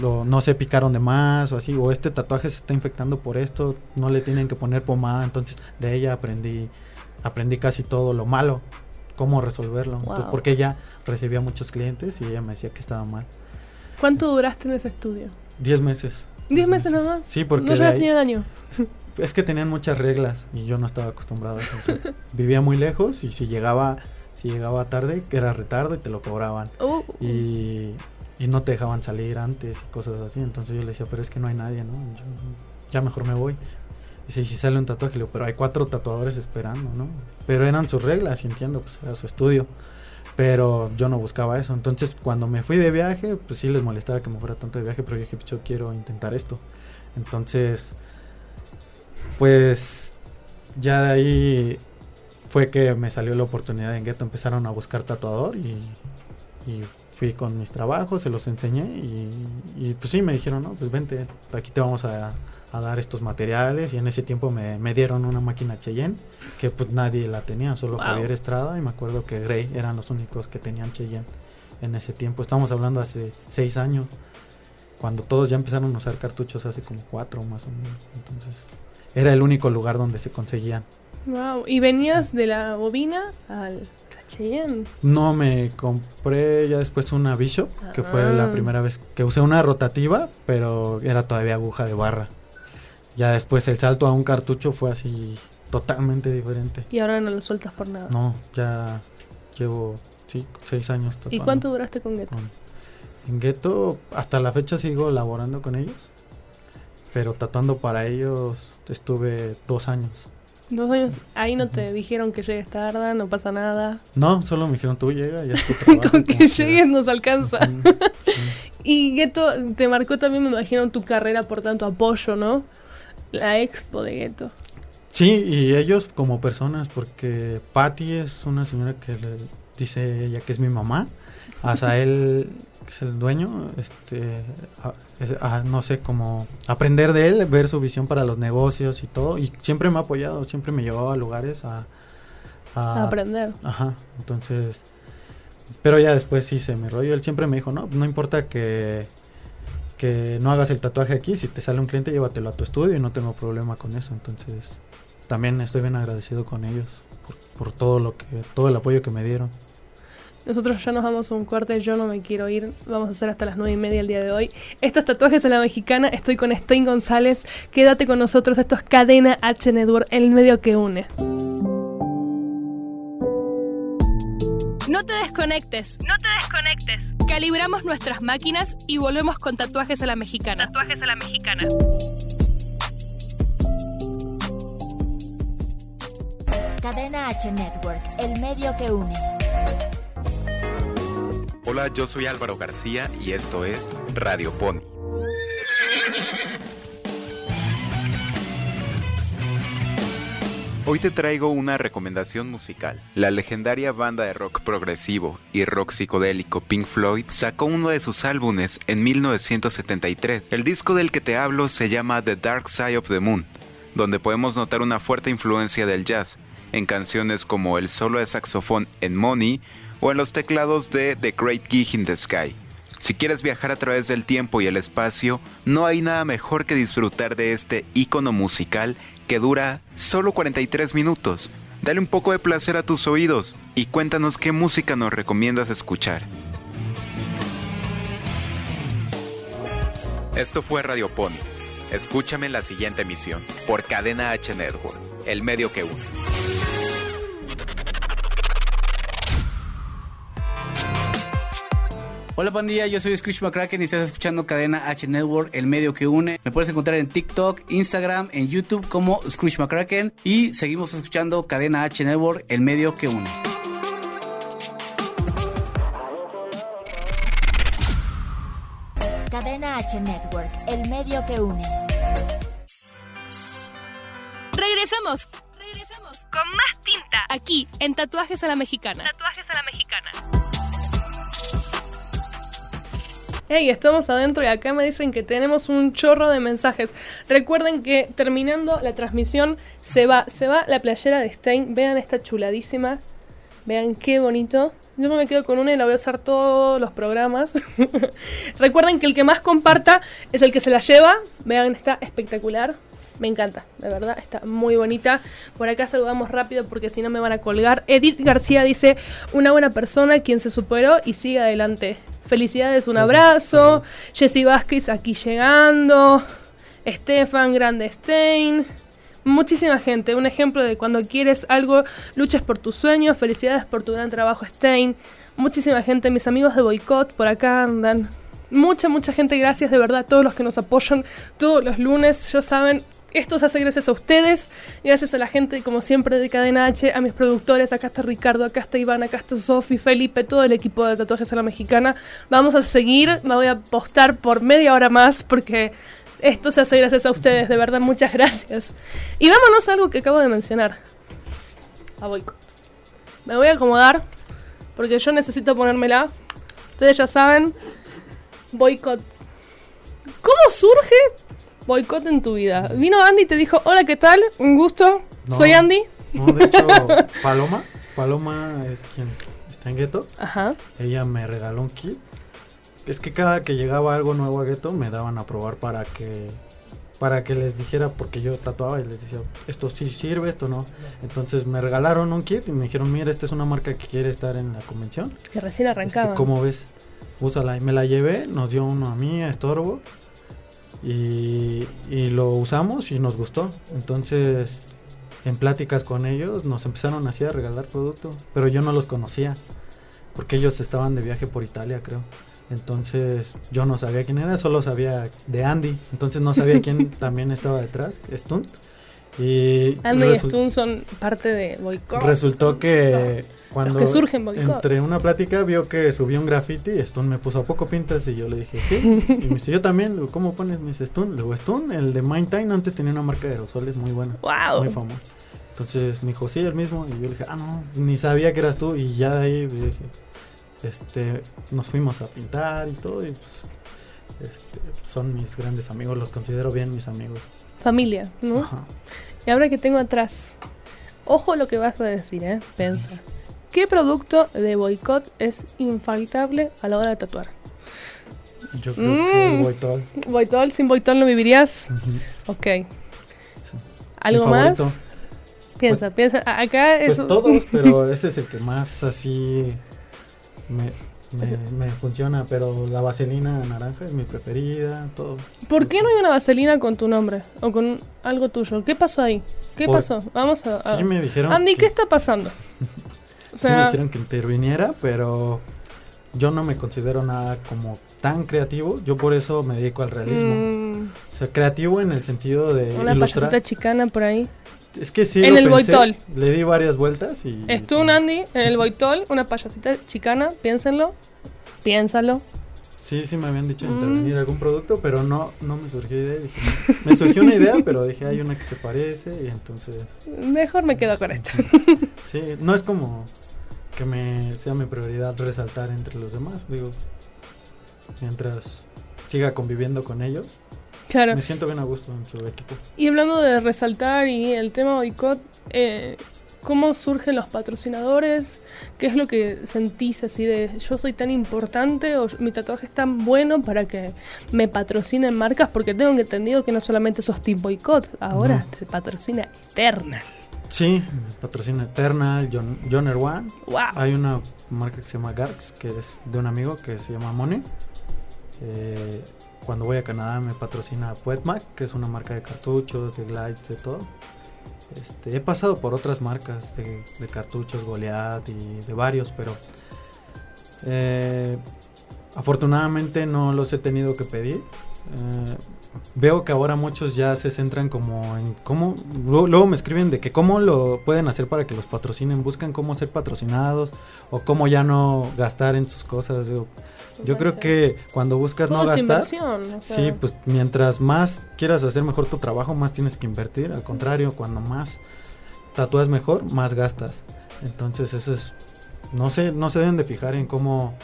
lo, no se picaron de más o así, o este tatuaje se está infectando por esto, no le tienen que poner pomada, entonces de ella aprendí, aprendí casi todo lo malo, cómo resolverlo, entonces, porque ella recibía muchos clientes y ella me decía que estaba mal. ¿Cuánto duraste en ese estudio? Diez meses. ¿Diez meses nomás? Sí, porque no de llegaste ahí- ni el año. Es que tenían muchas reglas y yo no estaba acostumbrado a eso. o sea, [laughs] vivía muy lejos y si llegaba, si llegaba tarde, que era retardo y te lo cobraban. Uh, Y, y no te dejaban salir antes y cosas así. Entonces yo le decía, pero es que no hay nadie, ¿no? Yo- ya mejor me voy. Dice, y si sale un tatuaje, le digo, pero hay cuatro tatuadores esperando, ¿no? Pero eran sus reglas, y entiendo, pues era su estudio. Pero yo no buscaba eso. Entonces cuando me fui de viaje, pues sí les molestaba que me fuera tanto de viaje, pero yo dije, "Pues, yo quiero intentar esto. Entonces, pues ya de ahí fue que me salió la oportunidad en Gueto. Empezaron a buscar tatuador y, y fui con mis trabajos, se los enseñé y, y, pues sí, me dijeron, no, pues vente, aquí te vamos a, a dar estos materiales. Y en ese tiempo me, me dieron una máquina Cheyenne que pues nadie la tenía, solo Wow. Javier Estrada y me acuerdo que Grey eran los únicos que tenían Cheyenne en ese tiempo. Estamos hablando hace seis años, cuando todos ya empezaron a usar cartuchos hace como cuatro más o menos. Entonces era el único lugar donde se conseguían. wow. ¿Y venías de la bobina al Cheyenne? No me compré ya después una Bishop, que fue Ah. la primera vez que usé una rotativa, pero era todavía aguja de barra. Ya después el salto a un cartucho fue así totalmente diferente. Y ahora no lo sueltas por nada. No, ya llevo sí, seis años ¿Y tatuando cuánto duraste con Gueto? con- En Gueto, hasta la fecha sigo laborando con ellos, pero tatuando para ellos estuve dos años. Dos años. Ahí no te dijeron que llegues tarde, no pasa nada. No, solo me dijeron tú llega, ya tu [laughs] trabajo, Con que quieras". llegues nos alcanza. Sí. [laughs] Y Gueto te marcó también, me imagino, tu carrera por tanto apoyo, ¿no? La expo de Gueto. Sí, y ellos como personas, porque Patty es una señora que le dice ella que es mi mamá. Azael, que es el dueño, este, a- es- a- no sé, como aprender de él, ver su visión para los negocios y todo. Y siempre me ha apoyado, siempre me llevaba a lugares a... A aprender. Ajá, entonces... Pero ya después hice mi rollo. Él siempre me dijo, no, no importa que, que no hagas el tatuaje aquí. Si te sale un cliente, llévatelo a tu estudio y no tengo problema con eso. Entonces, también estoy bien agradecido con ellos por, por todo lo que, todo el apoyo que me dieron. Nosotros ya nos vamos a un corte, yo no me quiero ir. Vamos a hacer hasta las nueve y media el día de hoy. Estos tatuajes a la mexicana, estoy con Stein González. Quédate con nosotros, esto es Cadena H Network, el medio que une. No te desconectes. No te desconectes. Calibramos nuestras máquinas y volvemos con tatuajes a la mexicana. Tatuajes a la mexicana. Cadena H Network, el medio que une. Hola, yo soy Álvaro García y esto es Radio Pony. Hoy te traigo una recomendación musical. La legendaria banda de rock progresivo y rock psicodélico Pink Floyd sacó uno de sus álbumes en 1973. El disco del que te hablo se llama The Dark Side of the Moon, donde podemos notar una fuerte influencia del jazz en canciones como el solo de saxofón en Money o en los teclados de The Great Gig in the Sky. Si quieres viajar a través del tiempo y el espacio, no hay nada mejor que disfrutar de este icono musical que dura solo 43 minutos. Dale un poco de placer a tus oídos y cuéntanos qué música nos recomiendas escuchar. Esto fue Radio Pony. Escúchame en la siguiente emisión por Cadena H Network, el medio que une. Hola pandilla, yo soy Screech McCracken y estás escuchando Cadena H Network, el medio que une. Me puedes encontrar en TikTok, Instagram, en YouTube como Screech McCracken y seguimos escuchando Cadena H Network, el medio que une. Cadena H Network, el medio que une. Regresamos. Regresamos. Con más tinta. Aquí, en Tatuajes a la Mexicana. Tatuajes a la mexicana. Hey, estamos adentro y acá me dicen que tenemos un chorro de mensajes. Recuerden que terminando la transmisión se va, se va la playera de Stein. Vean esta chuladísima. Vean qué bonito. Yo me quedo con una y la voy a usar todos los programas. [laughs] Recuerden que el que más comparta es el que se la lleva. Vean, está espectacular. Me encanta, de verdad, está muy bonita. Por acá saludamos rápido porque si no me van a colgar. Edith García dice, una buena persona quien se superó y sigue adelante. Felicidades, un abrazo. Jessy Vázquez aquí llegando. Estefan Grande Stein. Muchísima gente, un ejemplo de cuando quieres algo, luchas por tus sueños, felicidades por tu gran trabajo, Stein. Muchísima gente, mis amigos de Boicot por acá andan. Mucha, mucha gente, gracias de verdad a todos los que nos apoyan todos los lunes. Ya saben, esto se hace gracias a ustedes, gracias a la gente, como siempre, de Cadena H, a mis productores. Acá está Ricardo, acá está Iván, acá está Sofi, Felipe, todo el equipo de Tatuajes a la Mexicana. Vamos a seguir, me voy a postar por media hora más porque esto se hace gracias a ustedes, de verdad, muchas gracias. Y vámonos a algo que acabo de mencionar. A boicot. Me voy a acomodar porque yo necesito ponérmela. Ustedes ya saben, boicot. ¿Cómo surge boicot en tu vida? Vino Andy y te dijo, hola, ¿qué tal? Un gusto. No. Soy Andy. No, de hecho, [laughs] Paloma, Paloma es quien está en Gueto. Ajá. Ella me regaló un kit. Es que cada que llegaba algo nuevo a Gueto me daban a probar para que para que les dijera porque yo tatuaba y les decía esto sí sirve, esto no. Entonces me regalaron un kit y me dijeron, "Mira, esta es una marca que quiere estar en la convención." Que recién Este, arrancaba. ¿Cómo ves? Úsala. Y me la llevé, nos dio uno a mí, a Estorbo. Y, y lo usamos y nos gustó. Entonces, en pláticas con ellos, nos empezaron así a regalar producto. Pero yo no los conocía. Porque ellos estaban de viaje por Italia, creo. Entonces, yo no sabía quién era, solo sabía de Andy. Entonces, no sabía quién [laughs] también estaba detrás, Stunt. Y Andy y Stun son parte de boicot. Resultó que cuando que surgen boicot. entre una plática vio que subí un graffiti y Stun me puso a poco pintas y yo le dije sí. [laughs] y me dice yo también, digo, ¿cómo pones? Me dice Stun. Le digo Stun, el de Mind Time antes tenía una marca de aerosoles muy buena, Wow. muy famosa. Entonces me dijo sí, el mismo. Y yo le dije, ah, no, ni sabía que eras tú. Y ya de ahí dije, este, nos fuimos a pintar y todo. Y pues, este, son mis grandes amigos, los considero bien mis amigos. Familia, ¿no? Ajá. Y ahora que tengo atrás, ojo lo que vas a decir, ¿eh? Pensa. ¿Qué producto de boicot es infaltable a la hora de tatuar? Yo creo Mm. que todo. ¿Boitol? ¿Sin boitol no vivirías? Ok. ¿Algo más? Piensa, piensa. A- Acá Pues es... todos, [laughs] pero ese es el que más así me, me, me funciona. Pero la vaselina naranja es mi preferida, todo. ¿Por qué no hay una vaselina con tu nombre? O con algo tuyo. ¿Qué pasó ahí? ¿Qué Por- pasó? Vamos a... a- Sí me dijeron, Andy, que, ¿qué está pasando? [laughs] O sí me dijeron que interviniera, pero yo no me considero nada como tan creativo. Yo por eso me dedico al realismo. mm, O sea, creativo en el sentido de una ilustrar. chicana por ahí. Es que sí, En lo el pensé, boitol. Le di varias vueltas y... Estuvo un Andy en el boitol, una payasita chicana, piénsenlo. Piénsalo. Sí, sí me habían dicho Mm. intervenir algún producto, pero no, no me surgió idea. Dije. [laughs] Me surgió una idea, pero dije, hay una que se parece y entonces, Mejor me quedo con esto. [laughs] sí, no es como que me sea mi prioridad resaltar entre los demás. Digo, mientras siga conviviendo con ellos, Claro. me siento bien a gusto en su equipo. Y hablando de resaltar y el tema boicot, eh, ¿cómo surgen los patrocinadores? ¿Qué es lo que sentís así de yo soy tan importante o mi tatuaje es tan bueno para que me patrocinen marcas? Porque tengo entendido que no solamente sos Team Boicot, ahora No. te patrocina Eternal. Sí, patrocina Eternal, John, John Erwan. ¡Wow! Hay una marca que se llama Garx, que es de un amigo que se llama Money. Eh, cuando voy a Canadá me patrocina Poetmac, que es una marca de cartuchos, de glides, de todo. Este, he pasado por otras marcas de, cartuchos, Goliath y de varios, pero eh, afortunadamente no los he tenido que pedir. Eh, veo que ahora muchos ya se centran como en cómo, luego, me escriben de que cómo lo pueden hacer para que los patrocinen, buscan cómo ser patrocinados o cómo ya no gastar en sus cosas. Yo creo que cuando buscas no gastar, o sea, sí, pues mientras más quieras hacer mejor tu trabajo, más tienes que invertir. Al contrario, cuando más tatúas mejor, más gastas. Entonces eso es, no sé, no se deben de fijar en cómo,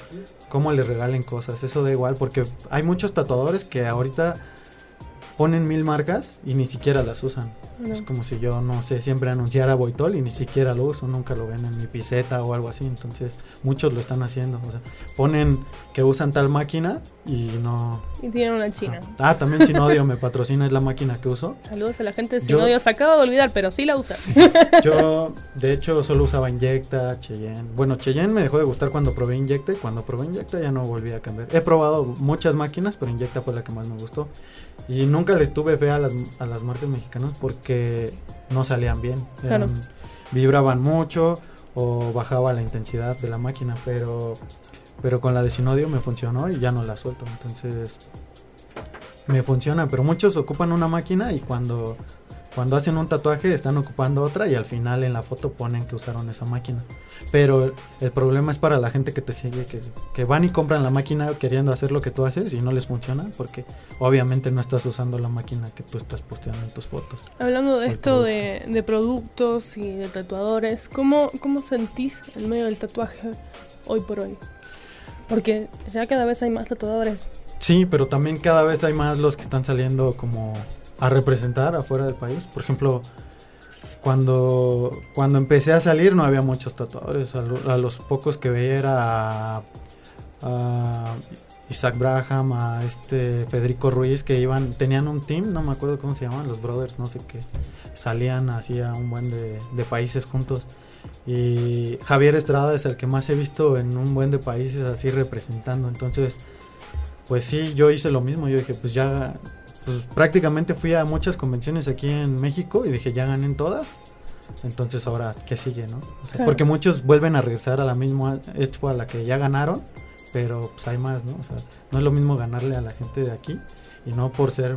cómo les regalen cosas. Eso da igual, porque hay muchos tatuadores que ahorita ponen mil marcas y ni siquiera las usan. no. Es como si yo, no sé, siempre anunciara Boitol y ni siquiera lo uso, nunca lo ven en mi piseta o algo así. Entonces, muchos lo están haciendo. O sea, ponen que usan tal máquina y no. Y tienen una china. Ah, también Sinodio me patrocina, es la máquina que uso. Saludos a la gente de Sinodio. Se acaba de olvidar, pero sí la usa. Yo, de hecho, solo usaba Inyecta, Cheyenne. Bueno, Cheyenne me dejó de gustar cuando probé Inyecta y cuando probé Inyecta ya no volví a cambiar. He probado muchas máquinas, pero Inyecta fue la que más me gustó. Y nunca les tuve fe a las, a las marcas mexicanas porque no salían bien. Claro. Vibraban mucho o bajaba la intensidad de la máquina, pero, pero con la de Sinodio me funcionó y ya no la suelto. Entonces, me funciona, pero muchos ocupan una máquina y cuando cuando hacen un tatuaje están ocupando otra y al final en la foto ponen que usaron esa máquina. Pero el, problema es para la gente que te sigue, que, que van y compran la máquina queriendo hacer lo que tú haces y no les funciona porque obviamente no estás usando la máquina que tú estás posteando en tus fotos. Hablando de esto de, de productos y de tatuadores, ¿cómo, ¿cómo sentís el medio del tatuaje hoy por hoy? Porque ya cada vez hay más tatuadores. Sí, pero también cada vez hay más los que están saliendo como a representar afuera del país. Por ejemplo, cuando, cuando empecé a salir no había muchos tatuadores. A, lo- a los pocos que veía era a, Isaac Braham, a este Federico Ruiz, que iban, tenían un team, no me acuerdo cómo se llamaban, los brothers, no sé qué. Salían así a un buen de, de países juntos. Y Javier Estrada es el que más he visto en un buen de países así representando. Entonces, pues sí, yo hice lo mismo. Yo dije, pues ya, pues prácticamente fui a muchas convenciones aquí en México y dije, ya gané en todas. Entonces ahora, ¿qué sigue, no? O sea, Claro. Porque muchos vuelven a regresar a la misma expo a la que ya ganaron, pero pues hay más, ¿no? O sea, no es lo mismo ganarle a la gente de aquí y no por ser,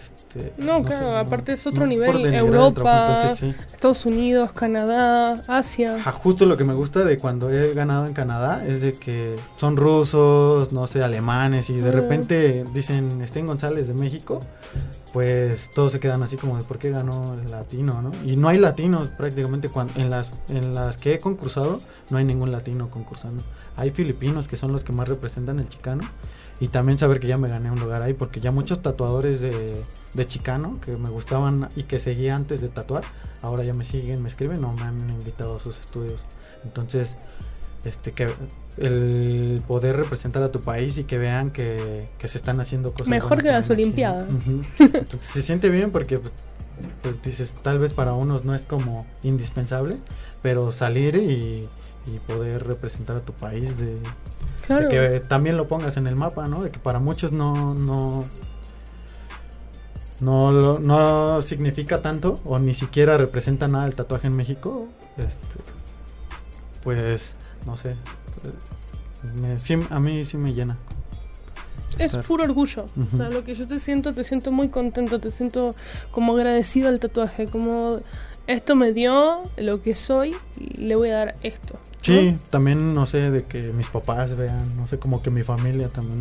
este... No, claro, aparte es otro nivel, Europa. trabajo, Entonces sí. Estados Unidos, Canadá, Asia. Ajá, justo lo que me gusta de cuando he ganado en Canadá es de que son rusos, no sé, alemanes y de Ah. repente dicen Estén González de México, pues todos se quedan así como de por qué ganó el latino, ¿no? Y no hay latinos prácticamente cuan- en las en las que he concursado no hay ningún latino concursando. Hay filipinos que son los que más representan el chicano y también saber que ya me gané un lugar ahí porque ya muchos tatuadores de, de chicano que me gustaban y que seguía antes de tatuar, ahora ya me siguen, me escriben o me han invitado a sus estudios. Entonces, este que el poder representar a tu país y que vean que, que se están haciendo cosas Mejor que las. Olimpiadas. Entonces, se siente bien porque pues, pues, dices, tal vez para unos no es como indispensable, pero salir y, y poder representar a tu país de, de que también lo pongas en el mapa, ¿no? De que para muchos no no no, no significa tanto o ni siquiera representa nada el tatuaje en México, este, pues no sé, me- sí, a mí sí me llena. Es estar- puro orgullo. O sea, lo que yo te siento, te siento muy contento, te siento como agradecido al tatuaje, como esto me dio lo que soy y le voy a dar esto. Sí, también, no sé, de que mis papás vean, no sé, como que mi familia también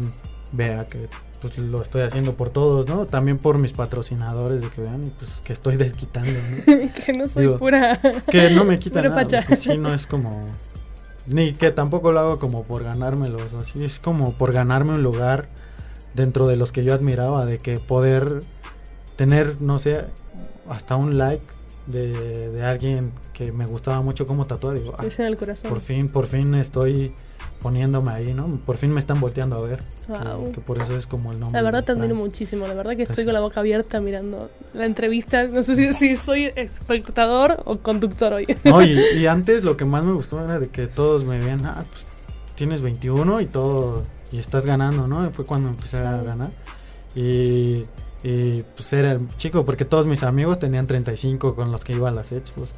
vea que pues lo estoy haciendo por todos, ¿no? También por mis patrocinadores, de que vean y pues que estoy desquitando, ¿no? [laughs] que no soy Digo, pura. Que no me quita Pura nada, facha. sí, no es como... Ni que tampoco lo hago como por ganármelos, o así, es como por ganarme un lugar dentro de los que yo admiraba, de que poder tener, no sé, hasta un like de, de alguien que me gustaba mucho como tatuar, digo, ah, el corazón. por fin, por fin estoy poniéndome ahí, ¿no? Por fin me están volteando a ver. que- Wow. Que, por eso es como el nombre. La verdad te admiro muchísimo, la verdad que estoy Gracias. con la boca abierta mirando la entrevista. No sé si, si soy espectador o conductor hoy. No, y, [laughs] y antes lo que más me gustó era de que todos me veían, ah, pues tienes 21 y todo, y estás ganando, ¿no? Fue cuando empecé a ganar. Y, y, pues era el chico, porque todos mis amigos tenían 35 con los que iba a las expos.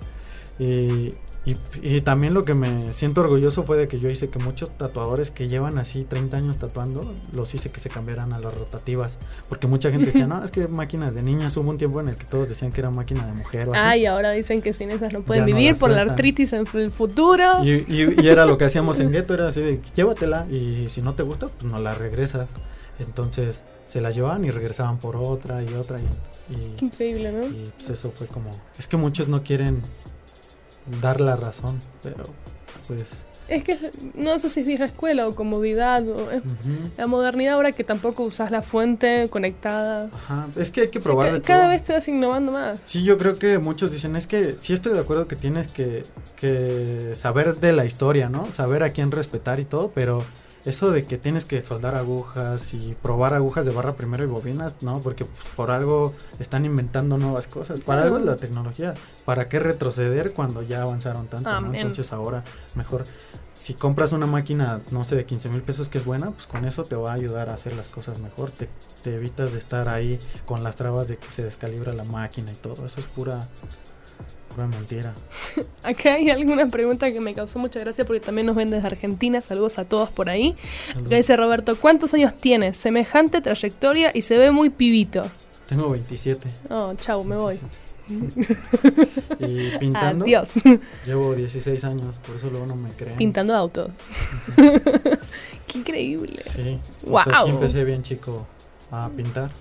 Y, y, y también lo que me siento orgulloso fue de que yo hice que muchos tatuadores que llevan así 30 años tatuando, los hice que se cambiaran a las rotativas. Porque mucha gente decía, [laughs] no, es que máquinas de niñas. Hubo un tiempo en el que todos decían que era máquina de mujer o así. Ay, ahora dicen que sin esas no pueden Ya vivir por la artritis en el futuro. Y, y- y era lo que hacíamos en Gueto, era así de llévatela y si no te gusta, pues no la regresas. Entonces se la llevaban y regresaban por otra y otra y, y- increíble, ¿no? y, pues eso fue como... Es que muchos no quieren dar la razón, pero pues... Es que no sé si es vieja escuela o comodidad. O la modernidad ahora que tampoco usas la fuente conectada. Ajá, es que hay que O sea, probar ca- de cada todo. vez te vas innovando más. Sí, yo creo que muchos dicen, es que sí estoy de acuerdo que tienes que, que saber de la historia, ¿no? Saber a quién respetar y todo, pero eso de que tienes que soldar agujas y probar agujas de barra primero y bobinas, no, porque pues, por algo están inventando nuevas cosas. Para algo es la tecnología. ¿Para qué retroceder cuando ya avanzaron tanto? ¿no? Entonces ahora mejor... Si compras una máquina, no sé, de 15 mil pesos que es buena, pues con eso te va a ayudar a hacer las cosas mejor. Te, te evitas de estar ahí con las trabas de que se descalibra la máquina y todo. Eso es pura, pura mentira. [laughs] Acá hay alguna pregunta que me causó mucha gracia porque también nos ven desde Argentina. Saludos a todos por ahí. Saludos. Acá dice Roberto, ¿cuántos años tienes? Semejante trayectoria y se ve muy pibito. Tengo 27. Oh, chau, me voy. Y pintando, Adiós. llevo 16 años, por eso luego no me creen. Pintando autos. [laughs] Qué increíble. Sí. O sea, sí empecé bien chico a pintar.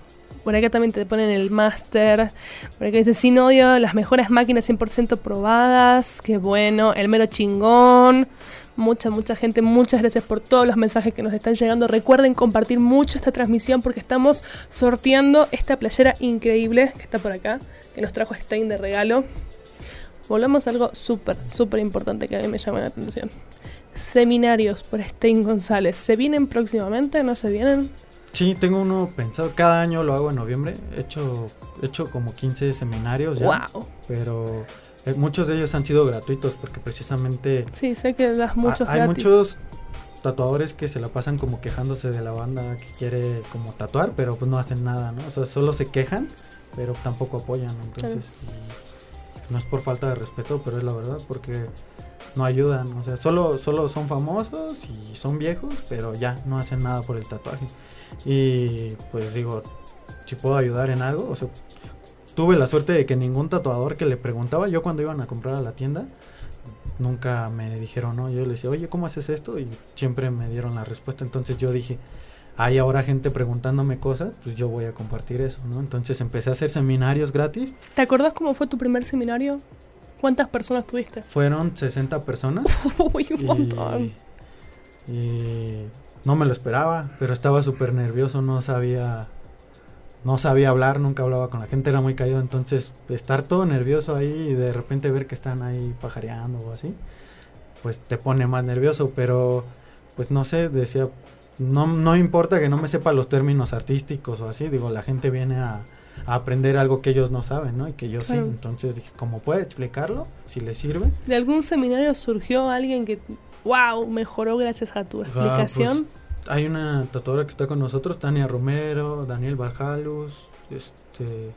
Por acá también te ponen el máster. Por acá dice, sin odio, las mejores máquinas 100% probadas. Qué bueno. El mero chingón. Mucha, mucha gente. Muchas gracias por todos los mensajes que nos están llegando. Recuerden compartir mucho esta transmisión porque estamos sorteando esta playera increíble que está por acá. Que nos trajo Stein de regalo. Volvemos a algo súper, súper importante que a mí me llama la atención. Seminarios por Stein González. ¿Se vienen próximamente? ¿No se vienen? Sí, tengo uno pensado. Cada año lo hago en noviembre. He hecho, he hecho como 15 seminarios ya. ¡Wow! Pero eh, muchos de ellos han sido gratuitos porque precisamente Sí, sé que das muchos Ha- hay gratis. muchos tatuadores que se la pasan como quejándose de la banda que quiere como tatuar, pero pues no hacen nada, ¿no? O sea, solo se quejan, pero tampoco apoyan, entonces y no es por falta de respeto, pero es la verdad porque no ayudan, o sea, solo solo son famosos y son viejos, pero ya no hacen nada por el tatuaje. Y pues digo, si puedo ayudar en algo, o sea, tuve la suerte de que ningún tatuador que le preguntaba yo cuando iban a comprar a la tienda nunca me dijeron no. Yo les decía, oye, ¿cómo haces esto? Y siempre me dieron la respuesta. Entonces yo dije, hay ahora gente preguntándome cosas, pues yo voy a compartir eso, ¿no? Entonces empecé a hacer seminarios gratis. ¿Te acordás cómo fue tu primer seminario? ¿Cuántas personas tuviste? Fueron 60 personas. [laughs] Uy, un montón. y, no me lo esperaba, pero estaba súper nervioso, no sabía... No sabía hablar, nunca hablaba con la gente, era muy caído, entonces estar todo nervioso ahí y de repente ver que están ahí pajareando o así, pues te pone más nervioso, pero pues no sé, decía, no, no importa que no me sepa los términos artísticos o así, digo, la gente viene a, a aprender algo que ellos no saben, ¿no? Y que yo Claro. sí, entonces dije, como puede explicarlo, si le sirve. ¿De algún seminario surgió alguien que, wow, mejoró gracias a tu Ah, explicación? pues, hay una tatuadora que está con nosotros, Tania Romero, Daniel Barjalus, este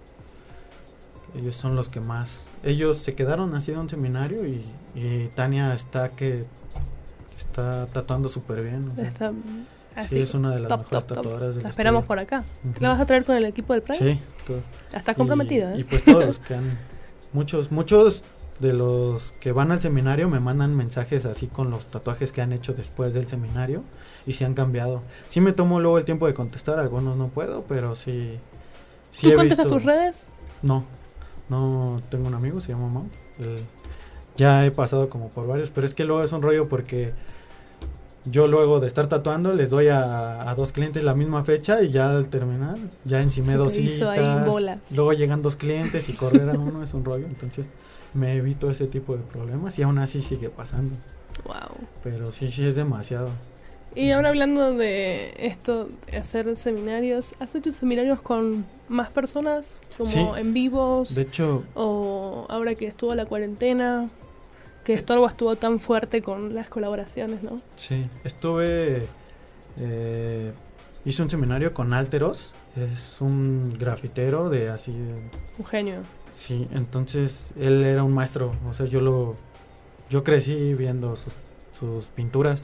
ellos son los que más ellos se quedaron así de un seminario y, y Tania está que está tatuando súper bien. o sea, Está así, sí, es una de las top, mejores top, tatuadoras La esperamos por acá. ¿La vas a traer con el equipo del Pride? Sí, todo. Estás Y- comprometida, y, ¿eh? pues todos los [laughs] que han muchos muchos de los que van al seminario me mandan mensajes así con los tatuajes que han hecho después del seminario y si han cambiado. Sí me tomo luego el tiempo de contestar, algunos no puedo, pero sí. sí ¿Tú he contestas visto- tus redes? No, no tengo un amigo, se llama Mau. ya he pasado como por varios, pero es que luego es un rollo porque yo luego de estar tatuando les doy a, a dos clientes la misma fecha y ya al terminar ya encimé dos citas. bolas. Luego llegan dos clientes y correr a uno es un rollo, entonces me evito ese tipo de problemas y aún así sigue pasando. Wow. Pero sí, sí es demasiado. Y ahora hablando de esto, de hacer seminarios, ¿has hecho seminarios con más personas? Como Sí. en vivos. De hecho, O ahora que estuvo la cuarentena, que Wars estuvo tan fuerte con las colaboraciones, ¿no? Sí, estuve. eh, hice un seminario con Alteros. Es un grafitero de así. Un genio. sí, entonces él era un maestro. O sea, yo lo. Yo crecí viendo sus, sus pinturas.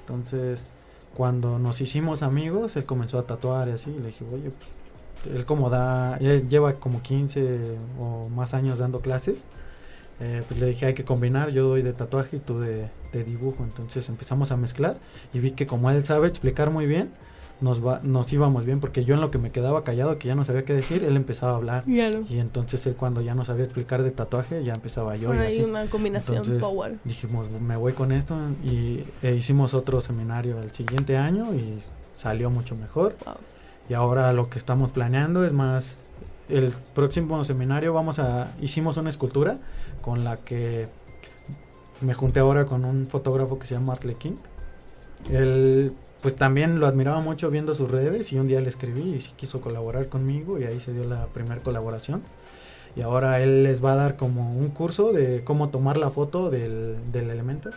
Entonces, cuando nos hicimos amigos, él comenzó a tatuar y así. Y le dije, oye, pues. Él como da. Él lleva como 15 o más años dando clases. Eh, pues le dije hay que combinar, yo doy de tatuaje y tú de, de dibujo, entonces empezamos a mezclar y vi que como él sabe explicar muy bien, nos, va, nos íbamos bien, porque yo en lo que me quedaba callado, que ya no sabía qué decir, él empezaba a hablar. Claro. Y entonces él cuando ya no sabía explicar de tatuaje, ya empezaba yo Fue y así. una combinación Entonces, power. Dijimos, me voy con esto y e hicimos otro seminario el siguiente año y salió mucho mejor. Wow. Y ahora lo que estamos planeando es más el próximo seminario vamos a hicimos una escultura con la que me junté ahora con un fotógrafo que se llama Arlequín. Él pues también lo admiraba mucho viendo sus redes y un día le escribí y quiso colaborar conmigo y ahí se dio la primera colaboración. Y ahora él les va a dar como un curso de cómo tomar la foto del, del elemento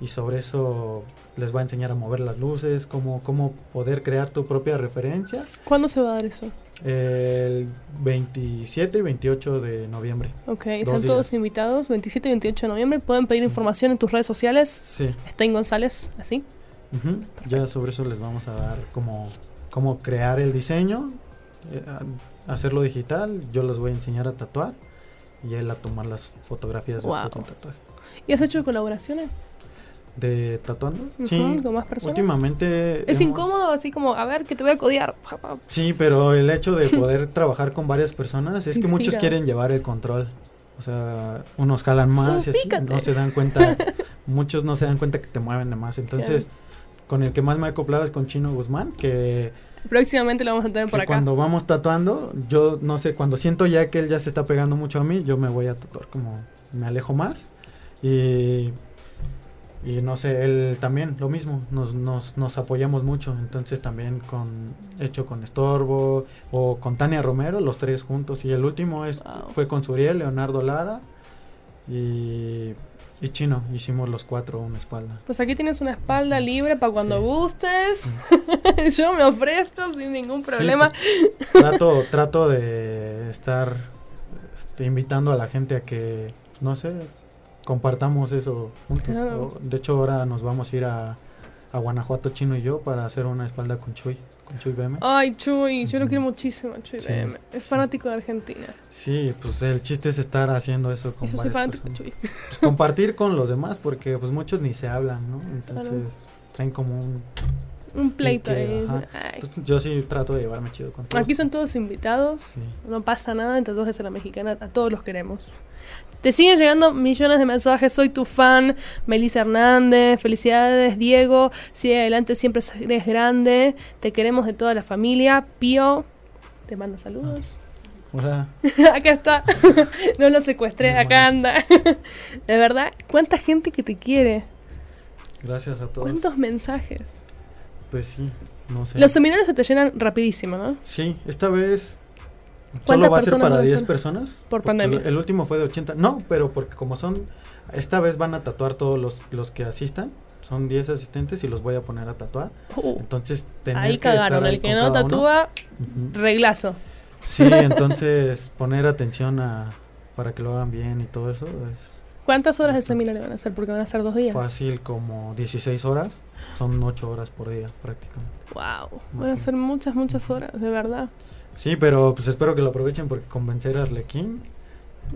y sobre eso les va a enseñar a mover las luces, cómo, cómo poder crear tu propia referencia ¿Cuándo se va a dar eso? el 27 y 28 de noviembre. Ok, están días. todos invitados, 27 y 28 de noviembre. Pueden pedir Sí. información en tus redes sociales. Sí. Stein González, así. Ujú. Ya sobre eso les vamos a dar como cómo crear el diseño, eh, hacerlo digital. Yo les voy a enseñar a tatuar y él a tomar las fotografías Wow. después del tatuaje. ¿Y has hecho colaboraciones? ¿De tatuando? Ujú, sí. ¿Con más personas? Últimamente. Es hemos- incómodo, así como, a ver, que te voy a codiar. [laughs] Sí, pero el hecho de poder [laughs] trabajar con varias personas es que muchos quieren llevar el control. O sea, unos jalan más y así, no se dan cuenta, [laughs] muchos no se dan cuenta que te mueven de más. Entonces, con el que más me he acoplado es con Chino Guzmán, que, Próximamente lo vamos a tener por acá. cuando vamos tatuando, yo no sé, cuando siento ya que él ya se está pegando mucho a mí, yo me voy a tatuar como me alejo más. Y, y no sé, él también, lo mismo, nos, nos, nos apoyamos mucho. Entonces también con hecho con Estorbo o con Tania Romero, los tres juntos. Y el último es, Wow. fue con Suriel, Leonardo Lara y, y Chino. Hicimos los cuatro una espalda. Pues aquí tienes una espalda libre para cuando Sí. gustes. [laughs] Yo me ofrezco sin ningún Sí, problema. pues, trato, trato de estar este, invitando a la gente a que, no sé, compartamos eso juntos. Claro. De hecho, ahora nos vamos a ir a, a Guanajuato, Chino y yo, para hacer una espalda con Chuy, con Chuy BM. Ay, Chuy, yo lo quiero muchísimo, Chuy Sí. BM. Es fanático de Argentina. Sí, pues el chiste es estar haciendo eso con yo soy fanático de. Chuy. Pues, compartir con los demás, porque pues muchos ni se hablan, ¿no? Entonces traen como un... Un pleito ahí. Entonces, yo sí trato de llevarme chido con todos. Aquí son todos invitados. Sí. No pasa nada en Tatuajes a la Mexicana. A todos los queremos. Te siguen llegando millones de mensajes. Soy tu fan. Melissa Hernández. Felicidades, Diego. Sigue adelante. Siempre eres grande. Te queremos de toda la familia. Pío. Te manda saludos. Hola. [laughs] Acá está. [laughs] no lo secuestré. Mi Acá anda. [laughs] de verdad. ¿Cuánta gente que te quiere? Gracias a todos. ¿Cuántos mensajes? Pues sí, no sé. Los seminarios se te llenan rapidísimo, ¿no? Sí, esta vez ¿Cuántas solo va a ser para van a 10 ser? personas. Por pandemia. El, el último fue de 80. No, pero porque como son, esta vez van a tatuar todos los, los que asistan. Son 10 asistentes y los voy a poner a tatuar. Uh, Entonces, tener ahí que estar cagaron. ahí El que no uno. tatúa, reglazo. Sí, [laughs] entonces poner atención a para que lo hagan bien y todo eso es ¿Cuántas horas de seminario van a hacer? Porque van a ser dos días. fácil como 16 horas. Son 8 horas por día prácticamente. Wow. Van a ser muchas, muchas horas, de verdad. Sí, pero pues espero que lo aprovechen porque convencer a Arlequín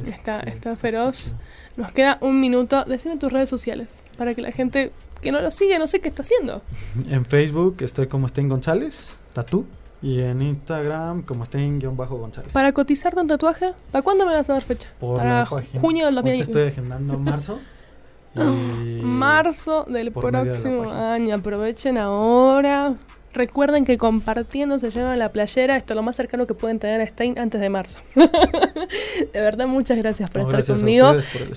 Está, Este, está feroz. Nos queda un minuto. Decime tus redes sociales para que la gente que no lo sigue no sé qué está haciendo. [laughs] En Facebook estoy como Sten González, tatú. Y en Instagram como Sten-González. Para cotizarte un tatuaje, ¿para cuándo me vas a dar fecha? Por para la página. junio del Ahorita 2020. estoy agendando marzo. [laughs] y- Marzo del de próximo año. Aprovechen ahora. Recuerden que compartiendo se llevan la playera. Esto es lo más cercano que pueden tener a Stein antes de marzo. [laughs] de verdad, muchas gracias por No, estar gracias conmigo.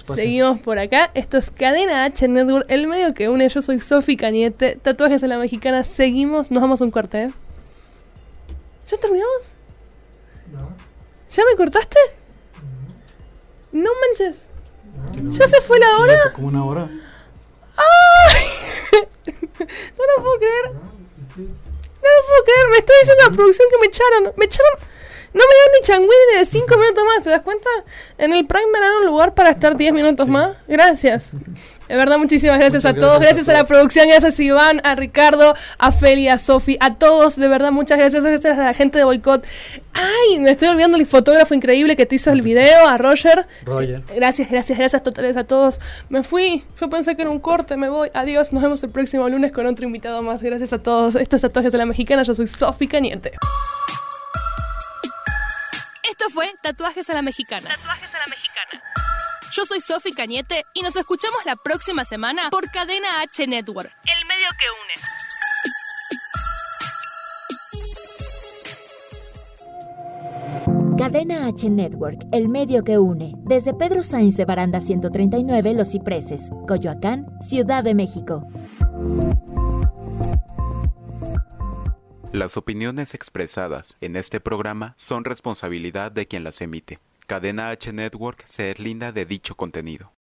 por. Seguimos por acá. Esto es Cadena H Network, el medio que une. Yo soy Sofi Cañete. Tatuajes en la mexicana. Seguimos. Nos vamos a un corte. ¿eh? ¿Ya terminamos? ¿Ya me cortaste? No manches. ¿Ya se fue la hora? ya fue como una hora. [laughs] No lo puedo creer. No lo puedo creer. Me está diciendo la producción que me echaron. Me echaron. No me dan ni de 5 minutos más. ¿Te das cuenta? En el Prime me dan un lugar para estar 10 minutos más. Gracias. De verdad, muchísimas gracias a todos. gracias a la producción. Gracias a Iván, a Ricardo, a Feli, a Sofi, a todos. De verdad, muchas gracias. Gracias a la gente de Boicot. Ay, me estoy olvidando el fotógrafo increíble que te hizo el video, a Roger. Roger. Sí, gracias, gracias, gracias totales a todos. Me fui. Yo pensé que era un corte, me voy. Adiós. Nos vemos el próximo lunes con otro invitado más. Gracias a todos. Estos tatuajes de la mexicana. Yo soy Sofi Cañete. Esto fue Tatuajes a la Mexicana. Tatuajes a la mexicana. Yo soy Sofi Cañete y nos escuchamos la próxima semana por Cadena H Network. El medio que une. Cadena H Network, el medio que une. Desde Pedro Sainz de Baranda 139, Los Cipreses, Coyoacán, Ciudad de México. Las opiniones expresadas en este programa son responsabilidad de quien las emite. Cadena H Network se deslinda de dicho contenido.